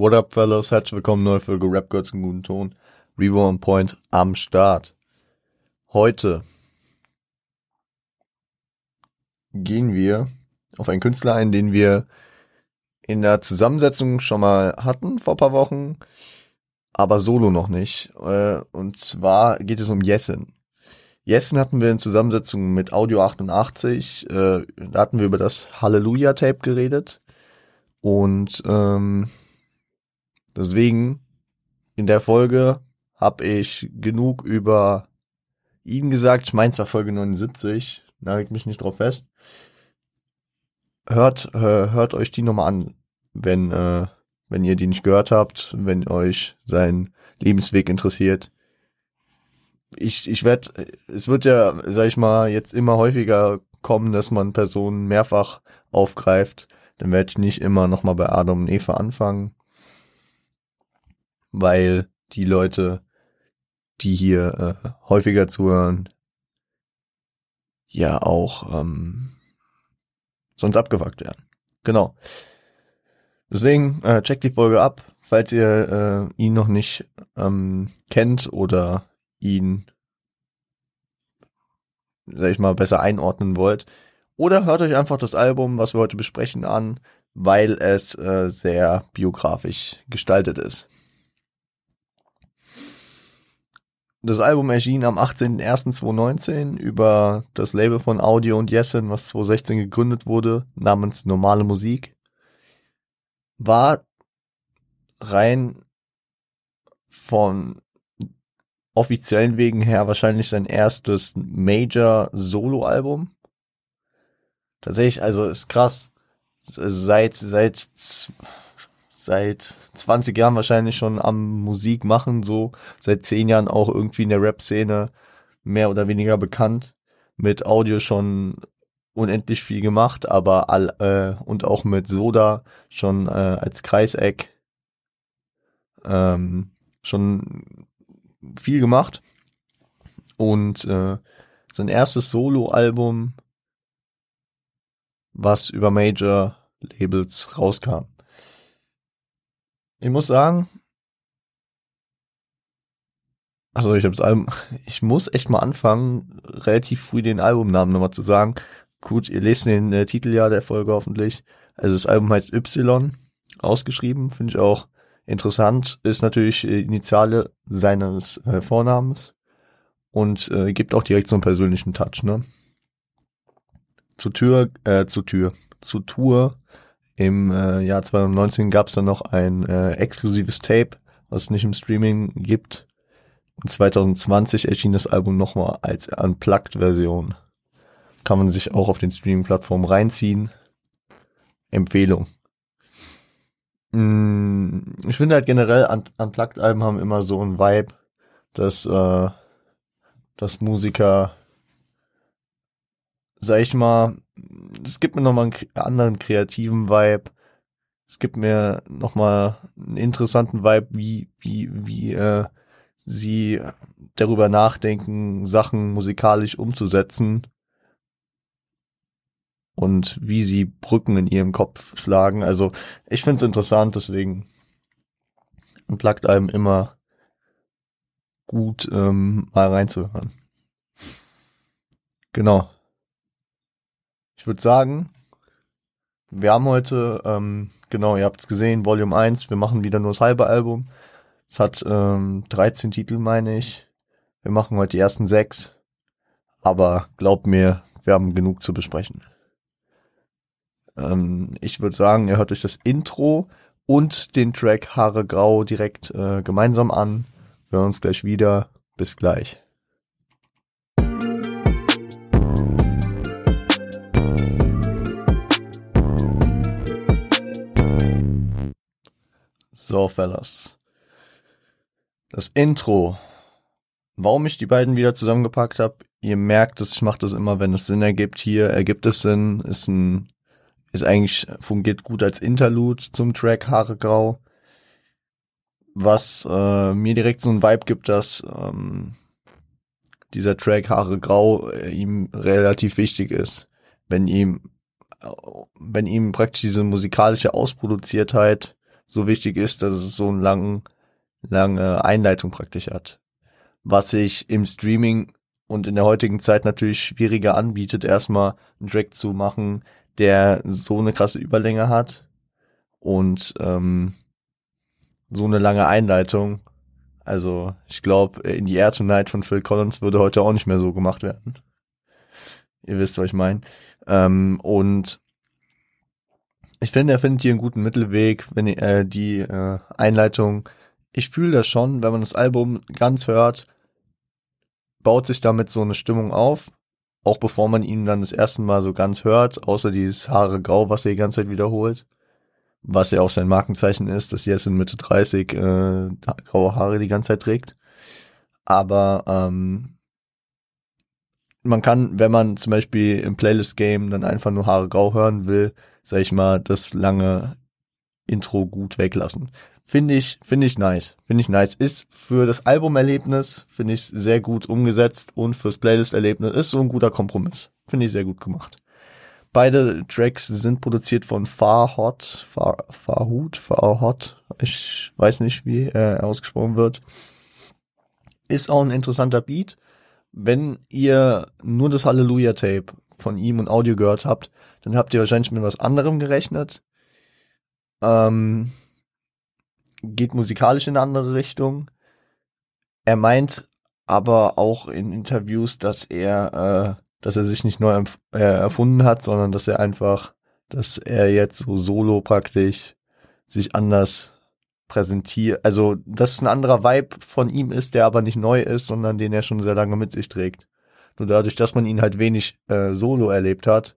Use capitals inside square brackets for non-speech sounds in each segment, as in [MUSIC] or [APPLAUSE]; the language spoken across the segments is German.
What up, fellas? Herzlich willkommen, neue Folge Rap Girls im guten Ton. Revo on Point am Start. Heute gehen wir auf einen Künstler ein, den wir in der Zusammensetzung schon mal hatten vor paar Wochen, aber solo noch nicht. Äh, und zwar geht es um Jessen. Jessen hatten wir in Zusammensetzung mit Audio 88. Äh, da hatten wir über das Halleluja-Tape geredet. Und ähm, deswegen in der Folge habe ich genug über ihn gesagt. Ich meine zwar Folge 79, nagelt mich nicht drauf fest. Hört, äh, hört euch die nochmal an, wenn, äh, wenn ihr die nicht gehört habt, wenn euch sein Lebensweg interessiert. Ich, ich werde, es wird ja, sag ich mal, jetzt immer häufiger kommen, dass man Personen mehrfach aufgreift. Dann werde ich nicht immer nochmal bei Adam und Eva anfangen, weil die Leute, die hier äh, häufiger zuhören, ja auch ähm, sonst abgefuckt werden. Genau. Deswegen äh, checkt die Folge ab, falls ihr äh, ihn noch nicht ähm, kennt oder ihn, sag ich mal, besser einordnen wollt. Oder hört euch einfach das Album, was wir heute besprechen, an, weil es äh, sehr biografisch gestaltet ist. Das Album erschien am 18.01.2019 über das Label von Audio und Jessen, was 2016 gegründet wurde, namens Normale Musik. War rein von offiziellen Wegen her wahrscheinlich sein erstes Major Solo-Album. Tatsächlich, also ist krass. Seit, seit seit 20 Jahren wahrscheinlich schon am Musik machen, so. Seit 10 Jahren auch irgendwie in der Rap-Szene mehr oder weniger bekannt, mit Audio schon unendlich viel gemacht, aber all, äh, und auch mit Soda schon äh, als Kreiseck ähm, schon viel gemacht. Und äh, sein erstes Solo-Album, was über Major Labels rauskam. Ich muss sagen, also ich habe das Album, [LAUGHS] ich muss echt mal anfangen, relativ früh den Albumnamen nochmal zu sagen. Gut, ihr lest den äh, Titel ja der Folge hoffentlich. Also das Album heißt Y, ausgeschrieben, finde ich auch interessant. Ist natürlich äh, Initiale seines äh, Vornamens und äh, gibt auch direkt so einen persönlichen Touch, ne? Zur Tür, äh, zur Tür, zur Tour im äh, Jahr 2019 gab es dann noch ein äh, exklusives Tape, was es nicht im Streaming gibt. Und 2020 erschien das Album nochmal als Unplugged-Version. Kann man sich auch auf den Streaming-Plattformen reinziehen. Empfehlung. Mm, ich finde halt generell, Un Unplugged-Alben haben immer so ein Vibe, dass, äh, dass Musiker, sag ich mal, es gibt mir nochmal einen anderen kreativen Vibe. Es gibt mir nochmal einen interessanten Vibe, wie, wie, wie äh, sie darüber nachdenken, Sachen musikalisch umzusetzen und wie sie Brücken in ihrem Kopf schlagen. Also ich finde es interessant, deswegen plagt einem immer gut ähm, mal reinzuhören. Genau. Ich würde sagen, wir haben heute, ähm, genau, ihr habt es gesehen, Volume 1, wir machen wieder nur das halbe Album. Es hat ähm, 13 Titel, meine ich. Wir machen heute die ersten sechs. Aber glaubt mir, wir haben genug zu besprechen. Ähm, ich würde sagen, ihr hört euch das Intro und den Track Haare Grau direkt äh, gemeinsam an. Wir hören uns gleich wieder. Bis gleich. So, Fellas. Das Intro. Warum ich die beiden wieder zusammengepackt habe, ihr merkt es, ich mache das immer, wenn es Sinn ergibt. Hier ergibt es Sinn, ist ein, ist eigentlich, fungiert gut als Interlude zum Track Haare Grau. Was äh, mir direkt so ein Vibe gibt, dass ähm, dieser Track Haare Grau äh, ihm relativ wichtig ist. Wenn ihm, wenn ihm praktisch diese musikalische Ausproduziertheit so wichtig ist, dass es so einen langen, lange Einleitung praktisch hat. Was sich im Streaming und in der heutigen Zeit natürlich schwieriger anbietet, erstmal einen Track zu machen, der so eine krasse Überlänge hat und ähm, so eine lange Einleitung. Also ich glaube, in die Air Tonight von Phil Collins würde heute auch nicht mehr so gemacht werden. Ihr wisst, was ich meine. Ähm, und ich finde, er findet hier einen guten Mittelweg, wenn äh, die äh, Einleitung. Ich fühle das schon, wenn man das Album ganz hört, baut sich damit so eine Stimmung auf, auch bevor man ihn dann das erste Mal so ganz hört, außer dieses Haare grau, was er die ganze Zeit wiederholt, was ja auch sein Markenzeichen ist, dass jetzt in Mitte 30 äh, graue Haare die ganze Zeit trägt. Aber ähm, man kann, wenn man zum Beispiel im Playlist-Game dann einfach nur Haare grau hören will, sag ich mal, das lange Intro gut weglassen. Finde ich, finde ich nice. Finde ich nice. Ist für das Albumerlebnis, finde ich sehr gut umgesetzt und fürs Playlist-Erlebnis ist so ein guter Kompromiss. Finde ich sehr gut gemacht. Beide Tracks sind produziert von Far Hot, Far, Farhut, Far Hot. Ich weiß nicht, wie er ausgesprochen wird. Ist auch ein interessanter Beat wenn ihr nur das Halleluja-Tape von ihm und Audio gehört habt, dann habt ihr wahrscheinlich mit was anderem gerechnet. Ähm, geht musikalisch in eine andere Richtung. Er meint aber auch in Interviews, dass er, äh, dass er sich nicht neu äh, erfunden hat, sondern dass er einfach, dass er jetzt so solo praktisch sich anders präsentiert, also dass es ein anderer Vibe von ihm ist, der aber nicht neu ist, sondern den er schon sehr lange mit sich trägt. Nur dadurch, dass man ihn halt wenig äh, solo erlebt hat,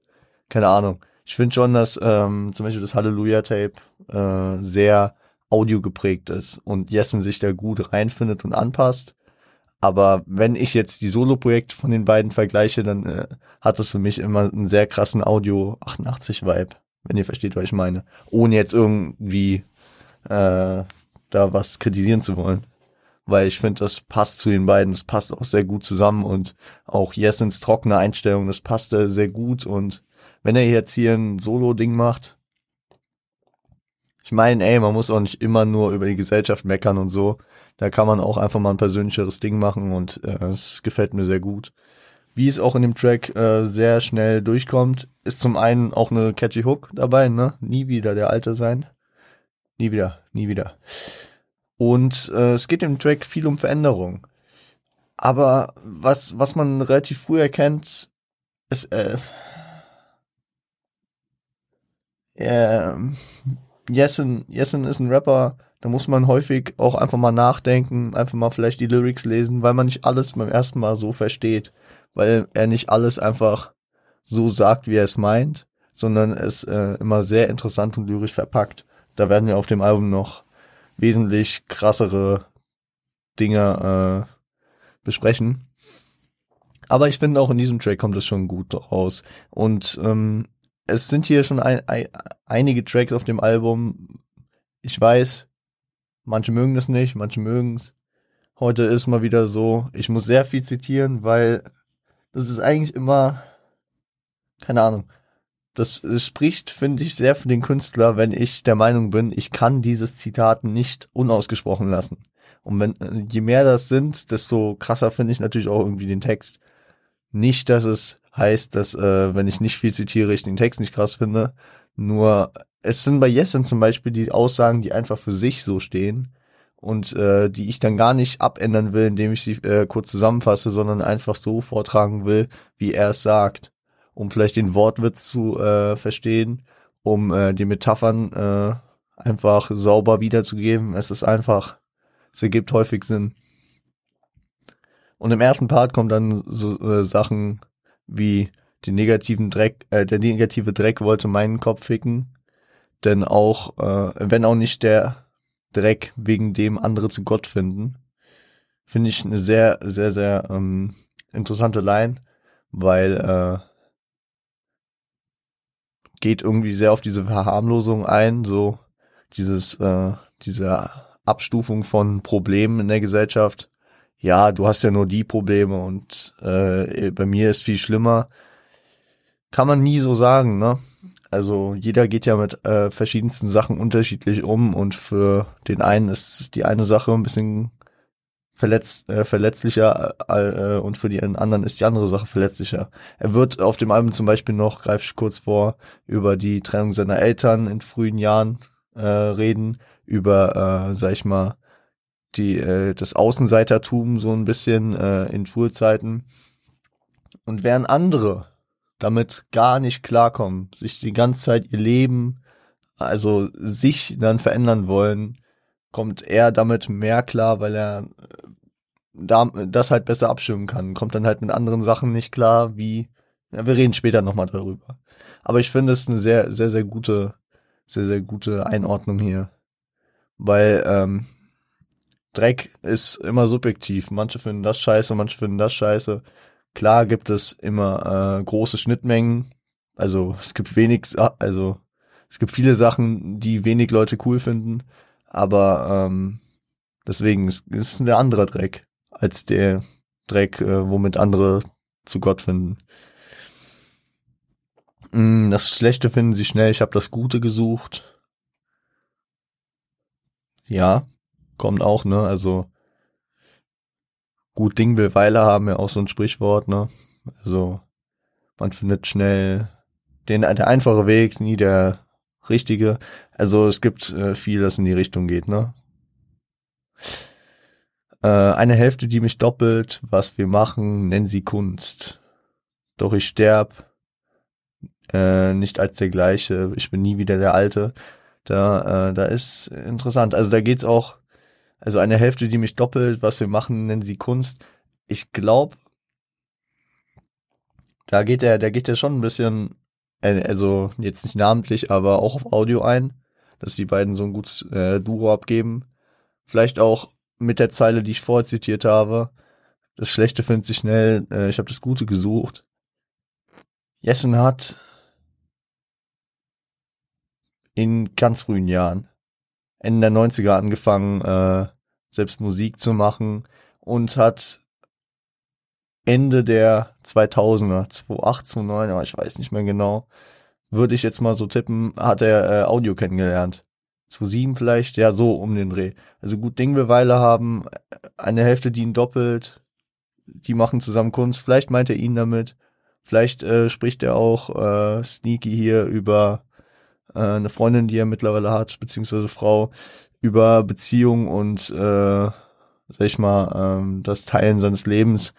keine Ahnung. Ich finde schon, dass ähm, zum Beispiel das Hallelujah-Tape äh, sehr audio geprägt ist und Jessen sich da gut reinfindet und anpasst. Aber wenn ich jetzt die Solo-Projekte von den beiden vergleiche, dann äh, hat es für mich immer einen sehr krassen Audio 88-Vibe, wenn ihr versteht, was ich meine. Ohne jetzt irgendwie äh, da was kritisieren zu wollen. Weil ich finde, das passt zu den beiden, das passt auch sehr gut zusammen und auch Jessens trockene Einstellung, das passte sehr gut und wenn er jetzt hier ein Solo-Ding macht, ich meine, ey, man muss auch nicht immer nur über die Gesellschaft meckern und so. Da kann man auch einfach mal ein persönlicheres Ding machen und äh, es gefällt mir sehr gut. Wie es auch in dem Track äh, sehr schnell durchkommt, ist zum einen auch eine catchy Hook dabei, ne? Nie wieder der Alte sein. Nie wieder, nie wieder. Und äh, es geht im Track viel um Veränderung. Aber was, was man relativ früh erkennt, ist, äh, äh, Jessen, Jessen ist ein Rapper, da muss man häufig auch einfach mal nachdenken, einfach mal vielleicht die Lyrics lesen, weil man nicht alles beim ersten Mal so versteht, weil er nicht alles einfach so sagt, wie er es meint, sondern es äh, immer sehr interessant und lyrisch verpackt da werden wir auf dem Album noch wesentlich krassere Dinge äh, besprechen. Aber ich finde auch in diesem Track kommt es schon gut raus. Und ähm, es sind hier schon ein, ein, einige Tracks auf dem Album. Ich weiß, manche mögen das nicht, manche mögen es. Heute ist mal wieder so, ich muss sehr viel zitieren, weil das ist eigentlich immer, keine Ahnung, das spricht, finde ich, sehr für den Künstler, wenn ich der Meinung bin, ich kann dieses Zitat nicht unausgesprochen lassen. Und wenn, je mehr das sind, desto krasser finde ich natürlich auch irgendwie den Text. Nicht, dass es heißt, dass, äh, wenn ich nicht viel zitiere, ich den Text nicht krass finde. Nur, es sind bei Jessen zum Beispiel die Aussagen, die einfach für sich so stehen und äh, die ich dann gar nicht abändern will, indem ich sie äh, kurz zusammenfasse, sondern einfach so vortragen will, wie er es sagt um vielleicht den Wortwitz zu äh, verstehen, um äh, die Metaphern äh, einfach sauber wiederzugeben. Es ist einfach, es ergibt häufig Sinn. Und im ersten Part kommen dann so äh, Sachen wie die negativen Dreck, äh, der negative Dreck wollte meinen Kopf ficken, denn auch, äh, wenn auch nicht der Dreck, wegen dem andere zu Gott finden, finde ich eine sehr, sehr, sehr ähm, interessante Line, weil äh, geht irgendwie sehr auf diese Verharmlosung ein, so dieses, äh, diese Abstufung von Problemen in der Gesellschaft. Ja, du hast ja nur die Probleme und äh, bei mir ist viel schlimmer. Kann man nie so sagen, ne? also jeder geht ja mit äh, verschiedensten Sachen unterschiedlich um und für den einen ist die eine Sache ein bisschen verletz, äh, verletzlicher äh, und für die anderen ist die andere Sache verletzlicher. Er wird auf dem Album zum Beispiel noch, greife ich kurz vor, über die Trennung seiner Eltern in frühen Jahren äh, reden, über, äh, sag ich mal, die äh, das Außenseitertum so ein bisschen äh, in Schulzeiten. Und während andere damit gar nicht klarkommen, sich die ganze Zeit ihr Leben, also sich dann verändern wollen, kommt er damit mehr klar, weil er äh, da, das halt besser abstimmen kann. Kommt dann halt mit anderen Sachen nicht klar, wie, ja, wir reden später nochmal darüber. Aber ich finde es eine sehr, sehr, sehr gute, sehr, sehr gute Einordnung hier. Weil, ähm, Dreck ist immer subjektiv. Manche finden das scheiße, manche finden das scheiße. Klar gibt es immer äh, große Schnittmengen. Also es gibt wenig, also es gibt viele Sachen, die wenig Leute cool finden, aber ähm, deswegen ist es ein anderer Dreck als der Dreck, äh, womit andere zu Gott finden. Mm, das Schlechte finden sie schnell. Ich habe das Gute gesucht. Ja, kommt auch, ne? Also gut Ding will Weile haben, ja auch so ein Sprichwort, ne? Also man findet schnell den der einfache Weg, nie der richtige. Also es gibt äh, viel, das in die Richtung geht, ne? Äh, eine Hälfte, die mich doppelt, was wir machen, nennen sie Kunst. Doch ich sterb äh, nicht als der gleiche, ich bin nie wieder der Alte. Da, äh, da ist interessant. Also da geht's auch also eine Hälfte, die mich doppelt, was wir machen, nennen sie Kunst. Ich glaube, da geht er, da geht er schon ein bisschen, äh, also jetzt nicht namentlich, aber auch auf Audio ein, dass die beiden so ein gutes äh, Duo abgeben. Vielleicht auch mit der Zeile, die ich vorher zitiert habe. Das Schlechte findet sich schnell, äh, ich habe das Gute gesucht. Jessen hat in ganz frühen Jahren Ende der 90er angefangen, äh, selbst Musik zu machen und hat Ende der 2000er, 2008, 2009, aber ich weiß nicht mehr genau, würde ich jetzt mal so tippen, hat er äh, Audio kennengelernt. 2007 vielleicht, ja, so um den Dreh. Also gut Ding wir Weile haben, eine Hälfte, die ihn doppelt, die machen zusammen Kunst, vielleicht meint er ihn damit, vielleicht äh, spricht er auch äh, Sneaky hier über äh, eine Freundin, die er mittlerweile hat, beziehungsweise Frau, über Beziehung und, äh, sag ich mal, ähm, das Teilen seines Lebens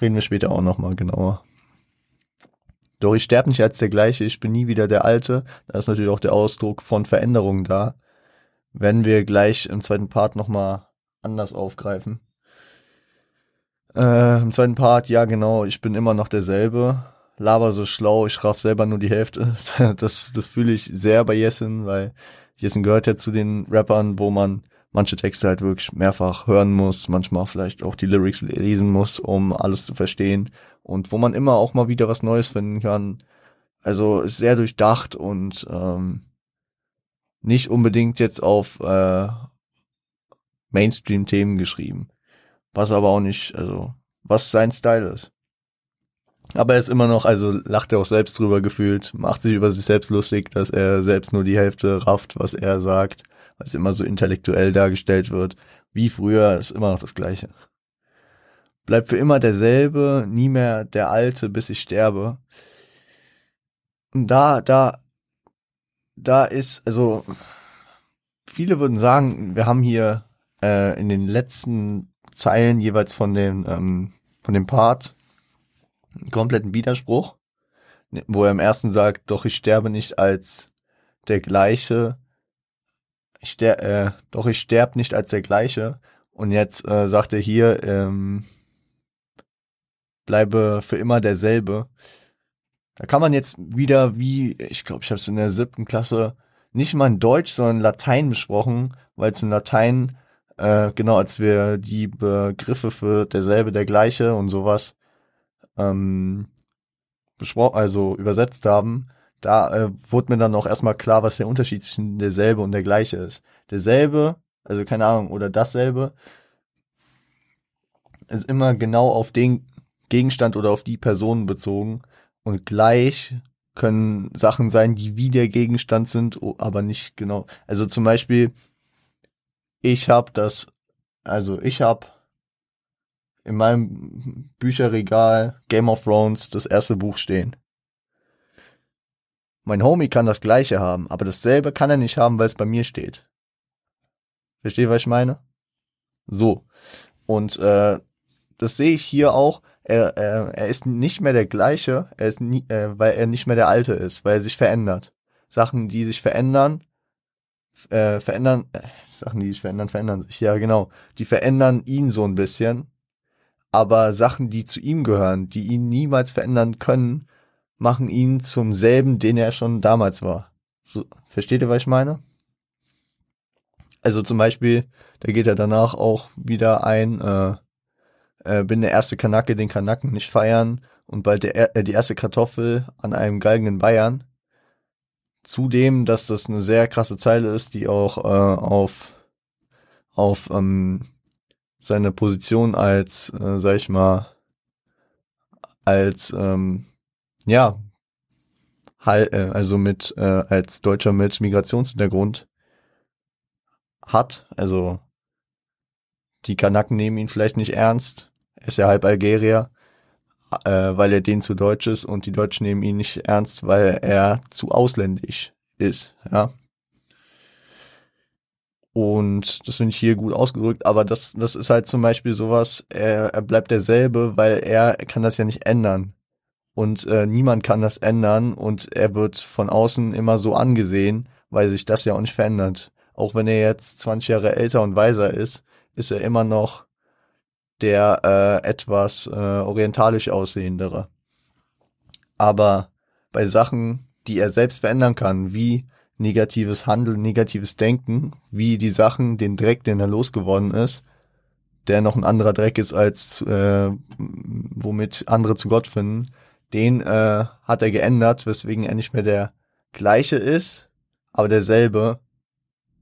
reden wir später auch nochmal genauer. Doch ich sterbe nicht als der gleiche, ich bin nie wieder der Alte. Da ist natürlich auch der Ausdruck von Veränderung da. Werden wir gleich im zweiten Part nochmal anders aufgreifen. Äh, Im zweiten Part, ja genau, ich bin immer noch derselbe laber so schlau, ich raff selber nur die Hälfte. [LAUGHS] Das, das fühle ich sehr bei Jessen, weil Jessen gehört ja zu den Rappern, wo man manche Texte halt wirklich mehrfach hören muss, manchmal vielleicht auch die Lyrics lesen muss, um alles zu verstehen und wo man immer auch mal wieder was Neues finden kann. Also ist sehr durchdacht und ähm, nicht unbedingt jetzt auf äh, Mainstream-Themen geschrieben. Was aber auch nicht, also was sein Style ist. Aber er ist immer noch, also lacht er auch selbst drüber gefühlt, macht sich über sich selbst lustig, dass er selbst nur die Hälfte rafft, was er sagt, weil es immer so intellektuell dargestellt wird. Wie früher ist immer noch das Gleiche. Bleibt für immer derselbe, nie mehr der Alte, bis ich sterbe. Und da, da, da ist, also, viele würden sagen, wir haben hier äh, in den letzten Zeilen jeweils von dem, ähm, von dem Part kompletten Widerspruch, wo er im ersten sagt, doch ich sterbe nicht als der gleiche, ich ster äh, doch ich sterb nicht als der gleiche. Und jetzt äh, sagt er hier, ähm, bleibe für immer derselbe. Da kann man jetzt wieder wie, ich glaube, ich habe es in der siebten Klasse nicht mal in Deutsch, sondern Latein besprochen, weil es in Latein, äh, genau, als wir die Begriffe für derselbe, der gleiche und sowas ähm, besprochen, also übersetzt haben, da äh, wurde mir dann auch erstmal klar, was der Unterschied zwischen derselbe und der gleiche ist. Derselbe, also keine Ahnung, oder dasselbe, ist immer genau auf den Gegenstand oder auf die Person bezogen und gleich können Sachen sein, die wie der Gegenstand sind, aber nicht genau. Also zum Beispiel, ich habe das, also ich habe in meinem Bücherregal Game of Thrones das erste Buch stehen. Mein Homie kann das gleiche haben, aber dasselbe kann er nicht haben, weil es bei mir steht. Versteht, was ich meine? So. Und äh, das sehe ich hier auch. Er, er, er ist nicht mehr der gleiche, er ist nie, äh, weil er nicht mehr der alte ist, weil er sich verändert. Sachen, die sich verändern, äh, verändern, äh, Sachen, die sich verändern, verändern sich. Ja, genau. Die verändern ihn so ein bisschen. Aber Sachen, die zu ihm gehören, die ihn niemals verändern können, machen ihn zum selben, den er schon damals war. So, versteht ihr, was ich meine? Also zum Beispiel, da geht er danach auch wieder ein, äh, äh, bin der erste Kanake, den Kanaken nicht feiern und bald der, äh, die erste Kartoffel an einem Galgen in Bayern. Zudem, dass das eine sehr krasse Zeile ist, die auch äh, auf auf ähm, seine Position als, äh, sag ich mal, als ähm, ja, halt, äh, also mit äh, als Deutscher mit Migrationshintergrund hat. Also die Kanaken nehmen ihn vielleicht nicht ernst. Er ist ja halb Algerier, äh, weil er denen zu deutsch ist und die Deutschen nehmen ihn nicht ernst, weil er zu ausländisch ist. Ja. Und das finde ich hier gut ausgedrückt, aber das, das ist halt zum Beispiel sowas, er, er bleibt derselbe, weil er kann das ja nicht ändern. Und äh, niemand kann das ändern und er wird von außen immer so angesehen, weil sich das ja auch nicht verändert. Auch wenn er jetzt 20 Jahre älter und weiser ist, ist er immer noch der äh, etwas äh, orientalisch aussehendere. Aber bei Sachen, die er selbst verändern kann, wie negatives Handeln, negatives Denken, wie die Sachen, den Dreck, den er losgeworden ist, der noch ein anderer Dreck ist, als äh, womit andere zu Gott finden, den äh, hat er geändert, weswegen er nicht mehr der gleiche ist, aber derselbe.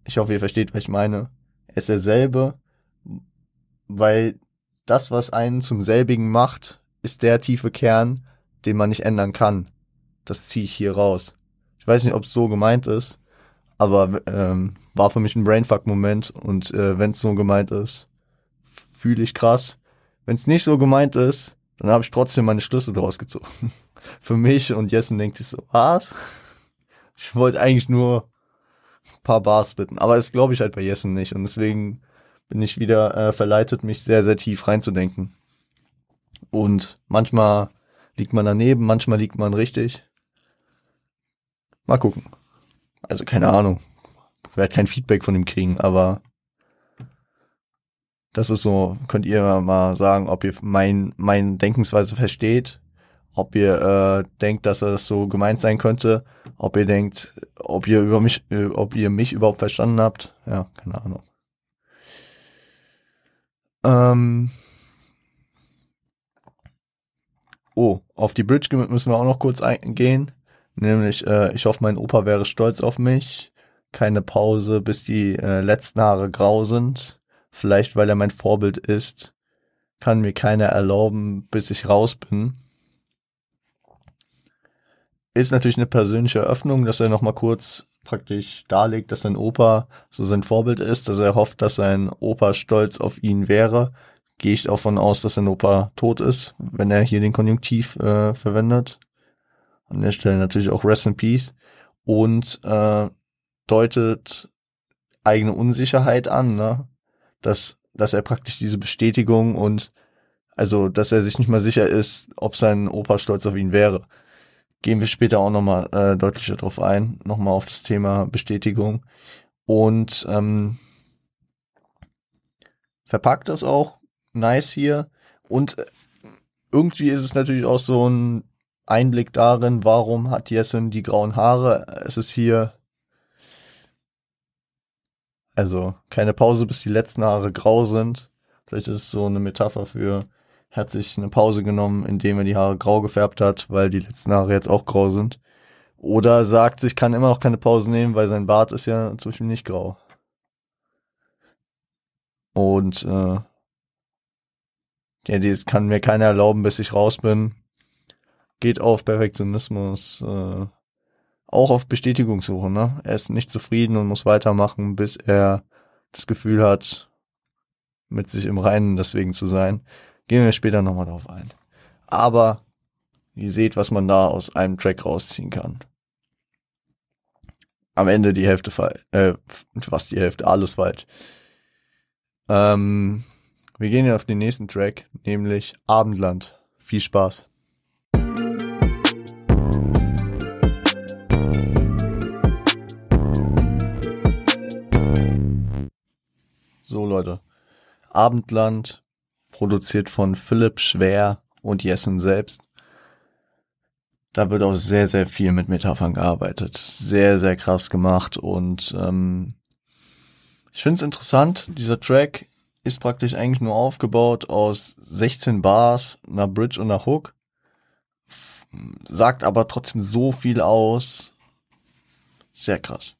Ich hoffe, ihr versteht, was ich meine. Er ist derselbe, weil das, was einen zum selbigen macht, ist der tiefe Kern, den man nicht ändern kann. Das ziehe ich hier raus. Ich weiß nicht, ob es so gemeint ist, aber ähm, war für mich ein Brainfuck-Moment und äh, wenn es so gemeint ist, fühle ich krass. Wenn es nicht so gemeint ist, dann habe ich trotzdem meine Schlüsse draus gezogen. [LAUGHS] für mich und Jessen denkt sich so, was? Ich wollte eigentlich nur ein paar Bars bitten, aber das glaube ich halt bei Jessen nicht und deswegen bin ich wieder äh, verleitet, mich sehr, sehr tief reinzudenken. Und manchmal liegt man daneben, manchmal liegt man richtig. Mal gucken. Also keine Ahnung. Ich werde kein Feedback von ihm kriegen, aber das ist so, könnt ihr mal sagen, ob ihr mein, mein Denkensweise versteht, ob ihr äh, denkt, dass das so gemeint sein könnte, ob ihr denkt, ob ihr über mich, äh, ob ihr mich überhaupt verstanden habt. Ja, keine Ahnung. Ähm oh, auf die Bridge müssen wir auch noch kurz eingehen. Nämlich, äh, ich hoffe, mein Opa wäre stolz auf mich. Keine Pause, bis die äh, letzten Haare grau sind. Vielleicht, weil er mein Vorbild ist. Kann mir keiner erlauben, bis ich raus bin. Ist natürlich eine persönliche Eröffnung, dass er nochmal kurz praktisch darlegt, dass sein Opa so sein Vorbild ist, dass er hofft, dass sein Opa stolz auf ihn wäre, gehe ich davon aus, dass sein Opa tot ist, wenn er hier den Konjunktiv äh, verwendet. An der Stelle natürlich auch Rest in Peace und äh, deutet eigene Unsicherheit an, ne? dass dass er praktisch diese Bestätigung und also dass er sich nicht mal sicher ist, ob sein Opa stolz auf ihn wäre gehen wir später auch nochmal äh, deutlicher drauf ein, nochmal auf das Thema Bestätigung. Und ähm, verpackt das auch nice hier. Und äh, irgendwie ist es natürlich auch so ein Einblick darin, warum hat Jessen die grauen Haare. Es ist hier also keine Pause, bis die letzten Haare grau sind. Vielleicht ist es so eine Metapher für hat sich eine Pause genommen, indem er die Haare grau gefärbt hat, weil die letzten Haare jetzt auch grau sind. Oder sagt sich, kann immer noch keine Pause nehmen, weil sein Bart ist ja zum Beispiel nicht grau. Und äh, ja, das kann mir keiner erlauben, bis ich raus bin. geht auf Perfektionismus, äh, auch auf Bestätigungssuche, ne? Er ist nicht zufrieden und muss weitermachen, bis er das Gefühl hat, mit sich im Reinen deswegen zu sein. Gehen wir später nochmal drauf ein. Aber ihr seht, was man da aus einem Track rausziehen kann. Am Ende die Hälfte äh, was die Hälfte, alles falsch. Ähm, wir gehen ja auf den nächsten Track, nämlich Abendland. Viel Spaß. So Leute, Abendland, produziert von Philipp Schwer und Jessen selbst. Da wird auch sehr, sehr viel mit Metaphern gearbeitet. Sehr, sehr krass gemacht und ähm, ich finde es interessant, dieser Track ist praktisch eigentlich nur aufgebaut aus 16 Bars, einer Bridge und einer Hook. Sagt aber trotzdem so viel aus. Sehr krass.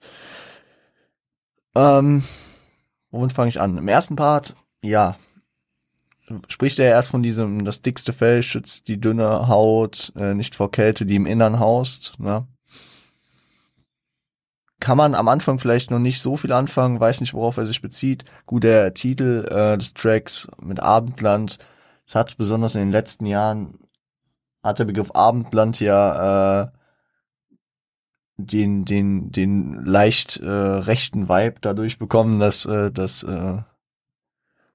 Ähm, womit fange ich an? Im ersten Part, ja, spricht er erst von diesem, das dickste Fell schützt die dünne Haut, äh, nicht vor Kälte, die im Innern haust. Ne? kann man am Anfang vielleicht noch nicht so viel anfangen, weiß nicht, worauf er sich bezieht. Gut, der Titel äh, des Tracks mit Abendland, das hat besonders in den letzten Jahren, hat der Begriff Abendland ja äh, den, den, den leicht äh, rechten Vibe dadurch bekommen, dass, äh, dass äh,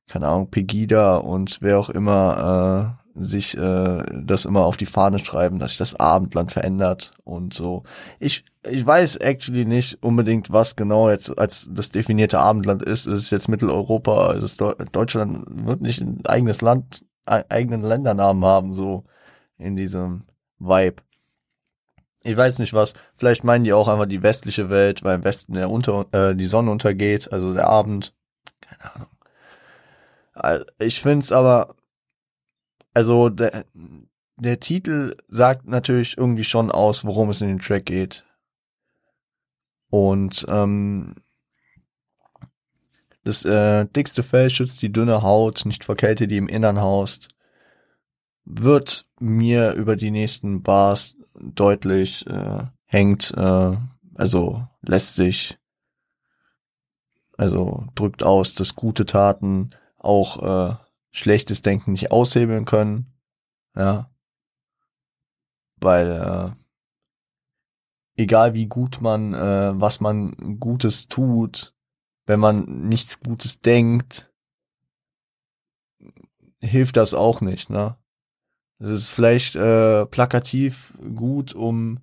keine Ahnung, Pegida und wer auch immer äh, sich äh, das immer auf die Fahne schreiben, dass sich das Abendland verändert und so. Ich ich weiß actually nicht unbedingt, was genau jetzt als das definierte Abendland ist. Ist es jetzt Mitteleuropa? Ist es Deutschland wird nicht ein eigenes Land, eigenen Ländernamen haben so in diesem Vibe. Ich weiß nicht was. Vielleicht meinen die auch einfach die westliche Welt, weil im Westen der unter äh, die Sonne untergeht, also der Abend. Keine Ahnung. Ich find's aber also der, der Titel sagt natürlich irgendwie schon aus, worum es in den Track geht. Und ähm, das äh, dickste Fell schützt die dünne Haut, nicht vor Kälte, die im Innern haust. Wird mir über die nächsten Bars deutlich äh, hängt, äh, also lässt sich, also drückt aus, dass gute Taten auch äh, schlechtes Denken nicht aushebeln können. Ja. Weil äh, egal wie gut man, äh, was man Gutes tut, wenn man nichts Gutes denkt, hilft das auch nicht, ne? Es ist vielleicht äh, plakativ gut, um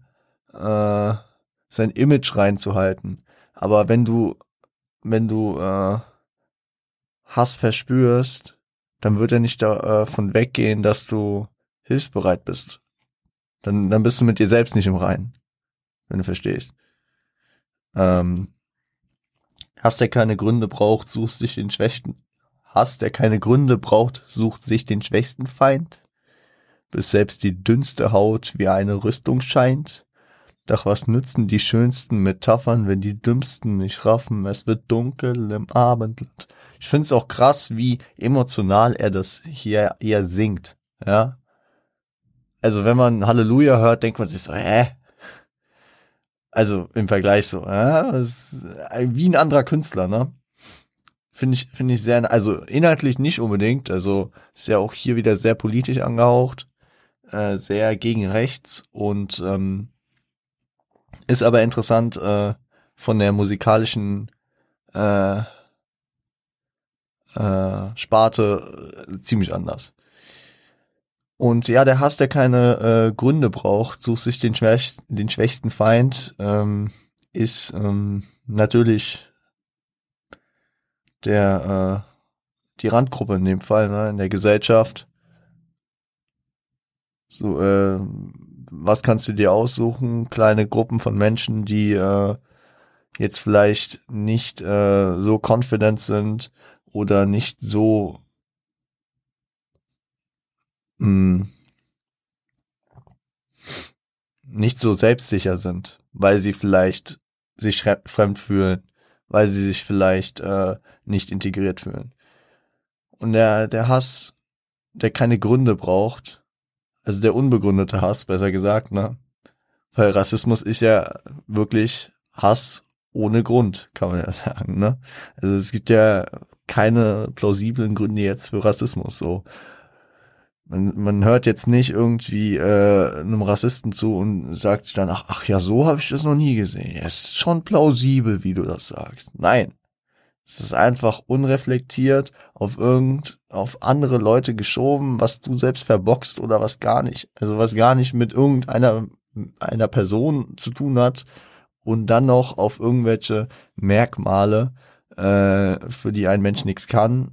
äh, sein Image reinzuhalten. Aber wenn du, wenn du äh, Hass verspürst, dann wird er nicht davon äh, weggehen, dass du hilfsbereit bist. Dann, dann bist du mit dir selbst nicht im Reinen, wenn du verstehst. Ähm, Hass, der keine Gründe braucht, sucht sich den Schwächsten. Hass, der keine Gründe braucht, sucht sich den schwächsten Feind. Bis selbst die dünnste Haut wie eine Rüstung scheint. Doch was nützen die schönsten Metaphern, wenn die dümmsten nicht raffen? Es wird dunkel im Abendland. Ich finde es auch krass, wie emotional er das hier eher singt. Ja. Also wenn man Halleluja hört, denkt man sich so, hä? Also im Vergleich so, ist wie ein anderer Künstler, ne? Finde ich, finde ich sehr, also inhaltlich nicht unbedingt, also ist ja auch hier wieder sehr politisch angehaucht, äh, sehr gegen rechts und ähm, ist aber interessant äh, von der musikalischen äh, äh, Sparte äh, ziemlich anders. Und ja, der Hass, der keine äh, Gründe braucht, sucht sich den, schwächsten, den schwächsten Feind, ähm, ist ähm, natürlich der äh, die Randgruppe in dem Fall, ne, in der Gesellschaft. So, äh, was kannst du dir aussuchen? Kleine Gruppen von Menschen, die äh, jetzt vielleicht nicht äh, so confident sind oder nicht so mh, hm, nicht so selbstsicher sind, weil sie vielleicht sich fremd fühlen, weil sie sich vielleicht äh, nicht integriert fühlen. Und der, der Hass, der keine Gründe braucht, Also der unbegründete Hass, besser gesagt, ne? Weil Rassismus ist ja wirklich Hass ohne Grund, kann man ja [LAUGHS] sagen, ne? Also es gibt ja keine plausiblen Gründe jetzt für Rassismus, so. Man, man hört jetzt nicht irgendwie äh, einem Rassisten zu und sagt sich dann, ach, ach ja, so habe ich das noch nie gesehen. Es ist schon plausibel, wie du das sagst. Nein. Es ist einfach unreflektiert auf irgend, auf andere Leute geschoben, was du selbst verboxt oder was gar nicht. Also was gar nicht mit irgendeiner einer Person zu tun hat und dann noch auf irgendwelche Merkmale, äh, für die ein Mensch nichts kann,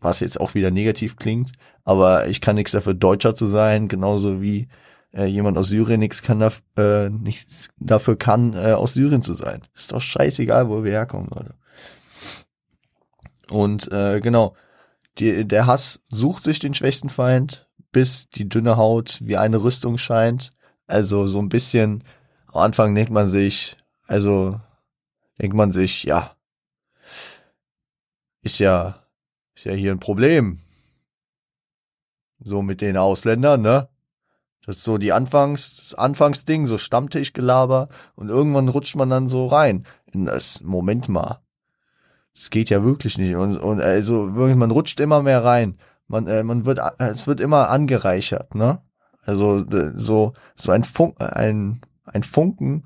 was jetzt auch wieder negativ klingt, aber ich kann nichts dafür, Deutscher zu sein, genauso wie äh, jemand aus Syrien nichts kann daf äh, nichts dafür kann, äh, aus Syrien zu sein. Ist doch scheißegal, wo wir herkommen, Leute. Und äh, genau, die, der Hass sucht sich den schwächsten Feind, bis die dünne Haut wie eine Rüstung scheint. Also so ein bisschen, am Anfang denkt man sich, also denkt man sich, ja, ist ja, ist ja hier ein Problem. So mit den Ausländern, ne? Das ist so die Anfangs, das Anfangsding, so Stammtischgelaber und irgendwann rutscht man dann so rein in das, Moment mal. Es geht ja wirklich nicht und, und also wirklich, man rutscht immer mehr rein. Man, äh, man wird, es wird immer angereichert, ne? Also so, so ein Funk, ein, ein Funken,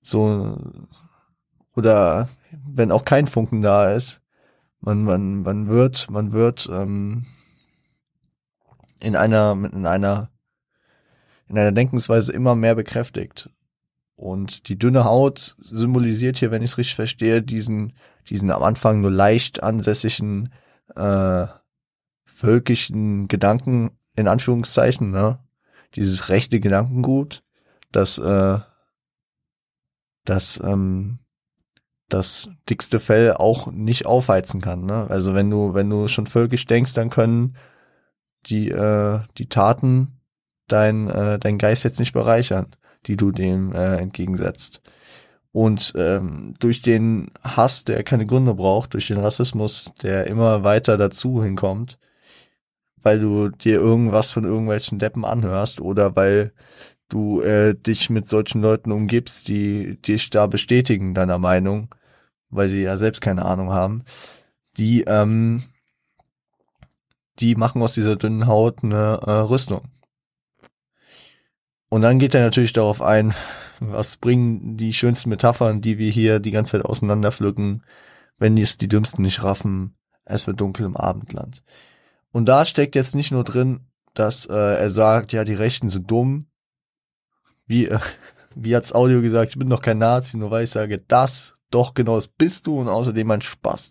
so, oder wenn auch kein Funken da ist, man, man, man wird, man wird ähm, in einer, in einer, in einer Denkensweise immer mehr bekräftigt. Und die dünne Haut symbolisiert hier, wenn ich es richtig verstehe, diesen, diesen am Anfang nur leicht ansässigen äh, völkischen Gedanken, in Anführungszeichen, ne? Dieses rechte Gedankengut, das, äh, das ähm, das dickste Fell auch nicht aufheizen kann. Ne? Also wenn du, wenn du schon völkisch denkst, dann können die, äh, die Taten dein, äh, dein Geist jetzt nicht bereichern, die du dem äh, entgegensetzt. Und ähm, durch den Hass, der keine Gründe braucht, durch den Rassismus, der immer weiter dazu hinkommt, weil du dir irgendwas von irgendwelchen Deppen anhörst oder weil du äh, dich mit solchen Leuten umgibst, die dich da bestätigen, deiner Meinung, weil sie ja selbst keine Ahnung haben, die, ähm, die machen aus dieser dünnen Haut eine äh, Rüstung. Und dann geht er natürlich darauf ein, [LAUGHS] was bringen die schönsten Metaphern, die wir hier die ganze Zeit auseinanderpflücken, wenn es die Dümmsten nicht raffen, es wird dunkel im Abendland. Und da steckt jetzt nicht nur drin, dass äh, er sagt, ja, die Rechten sind dumm, wie, äh, [LAUGHS] wie hat's Audio gesagt, ich bin doch kein Nazi, nur weil ich sage, das, doch genau, das bist du und außerdem ein Spaß.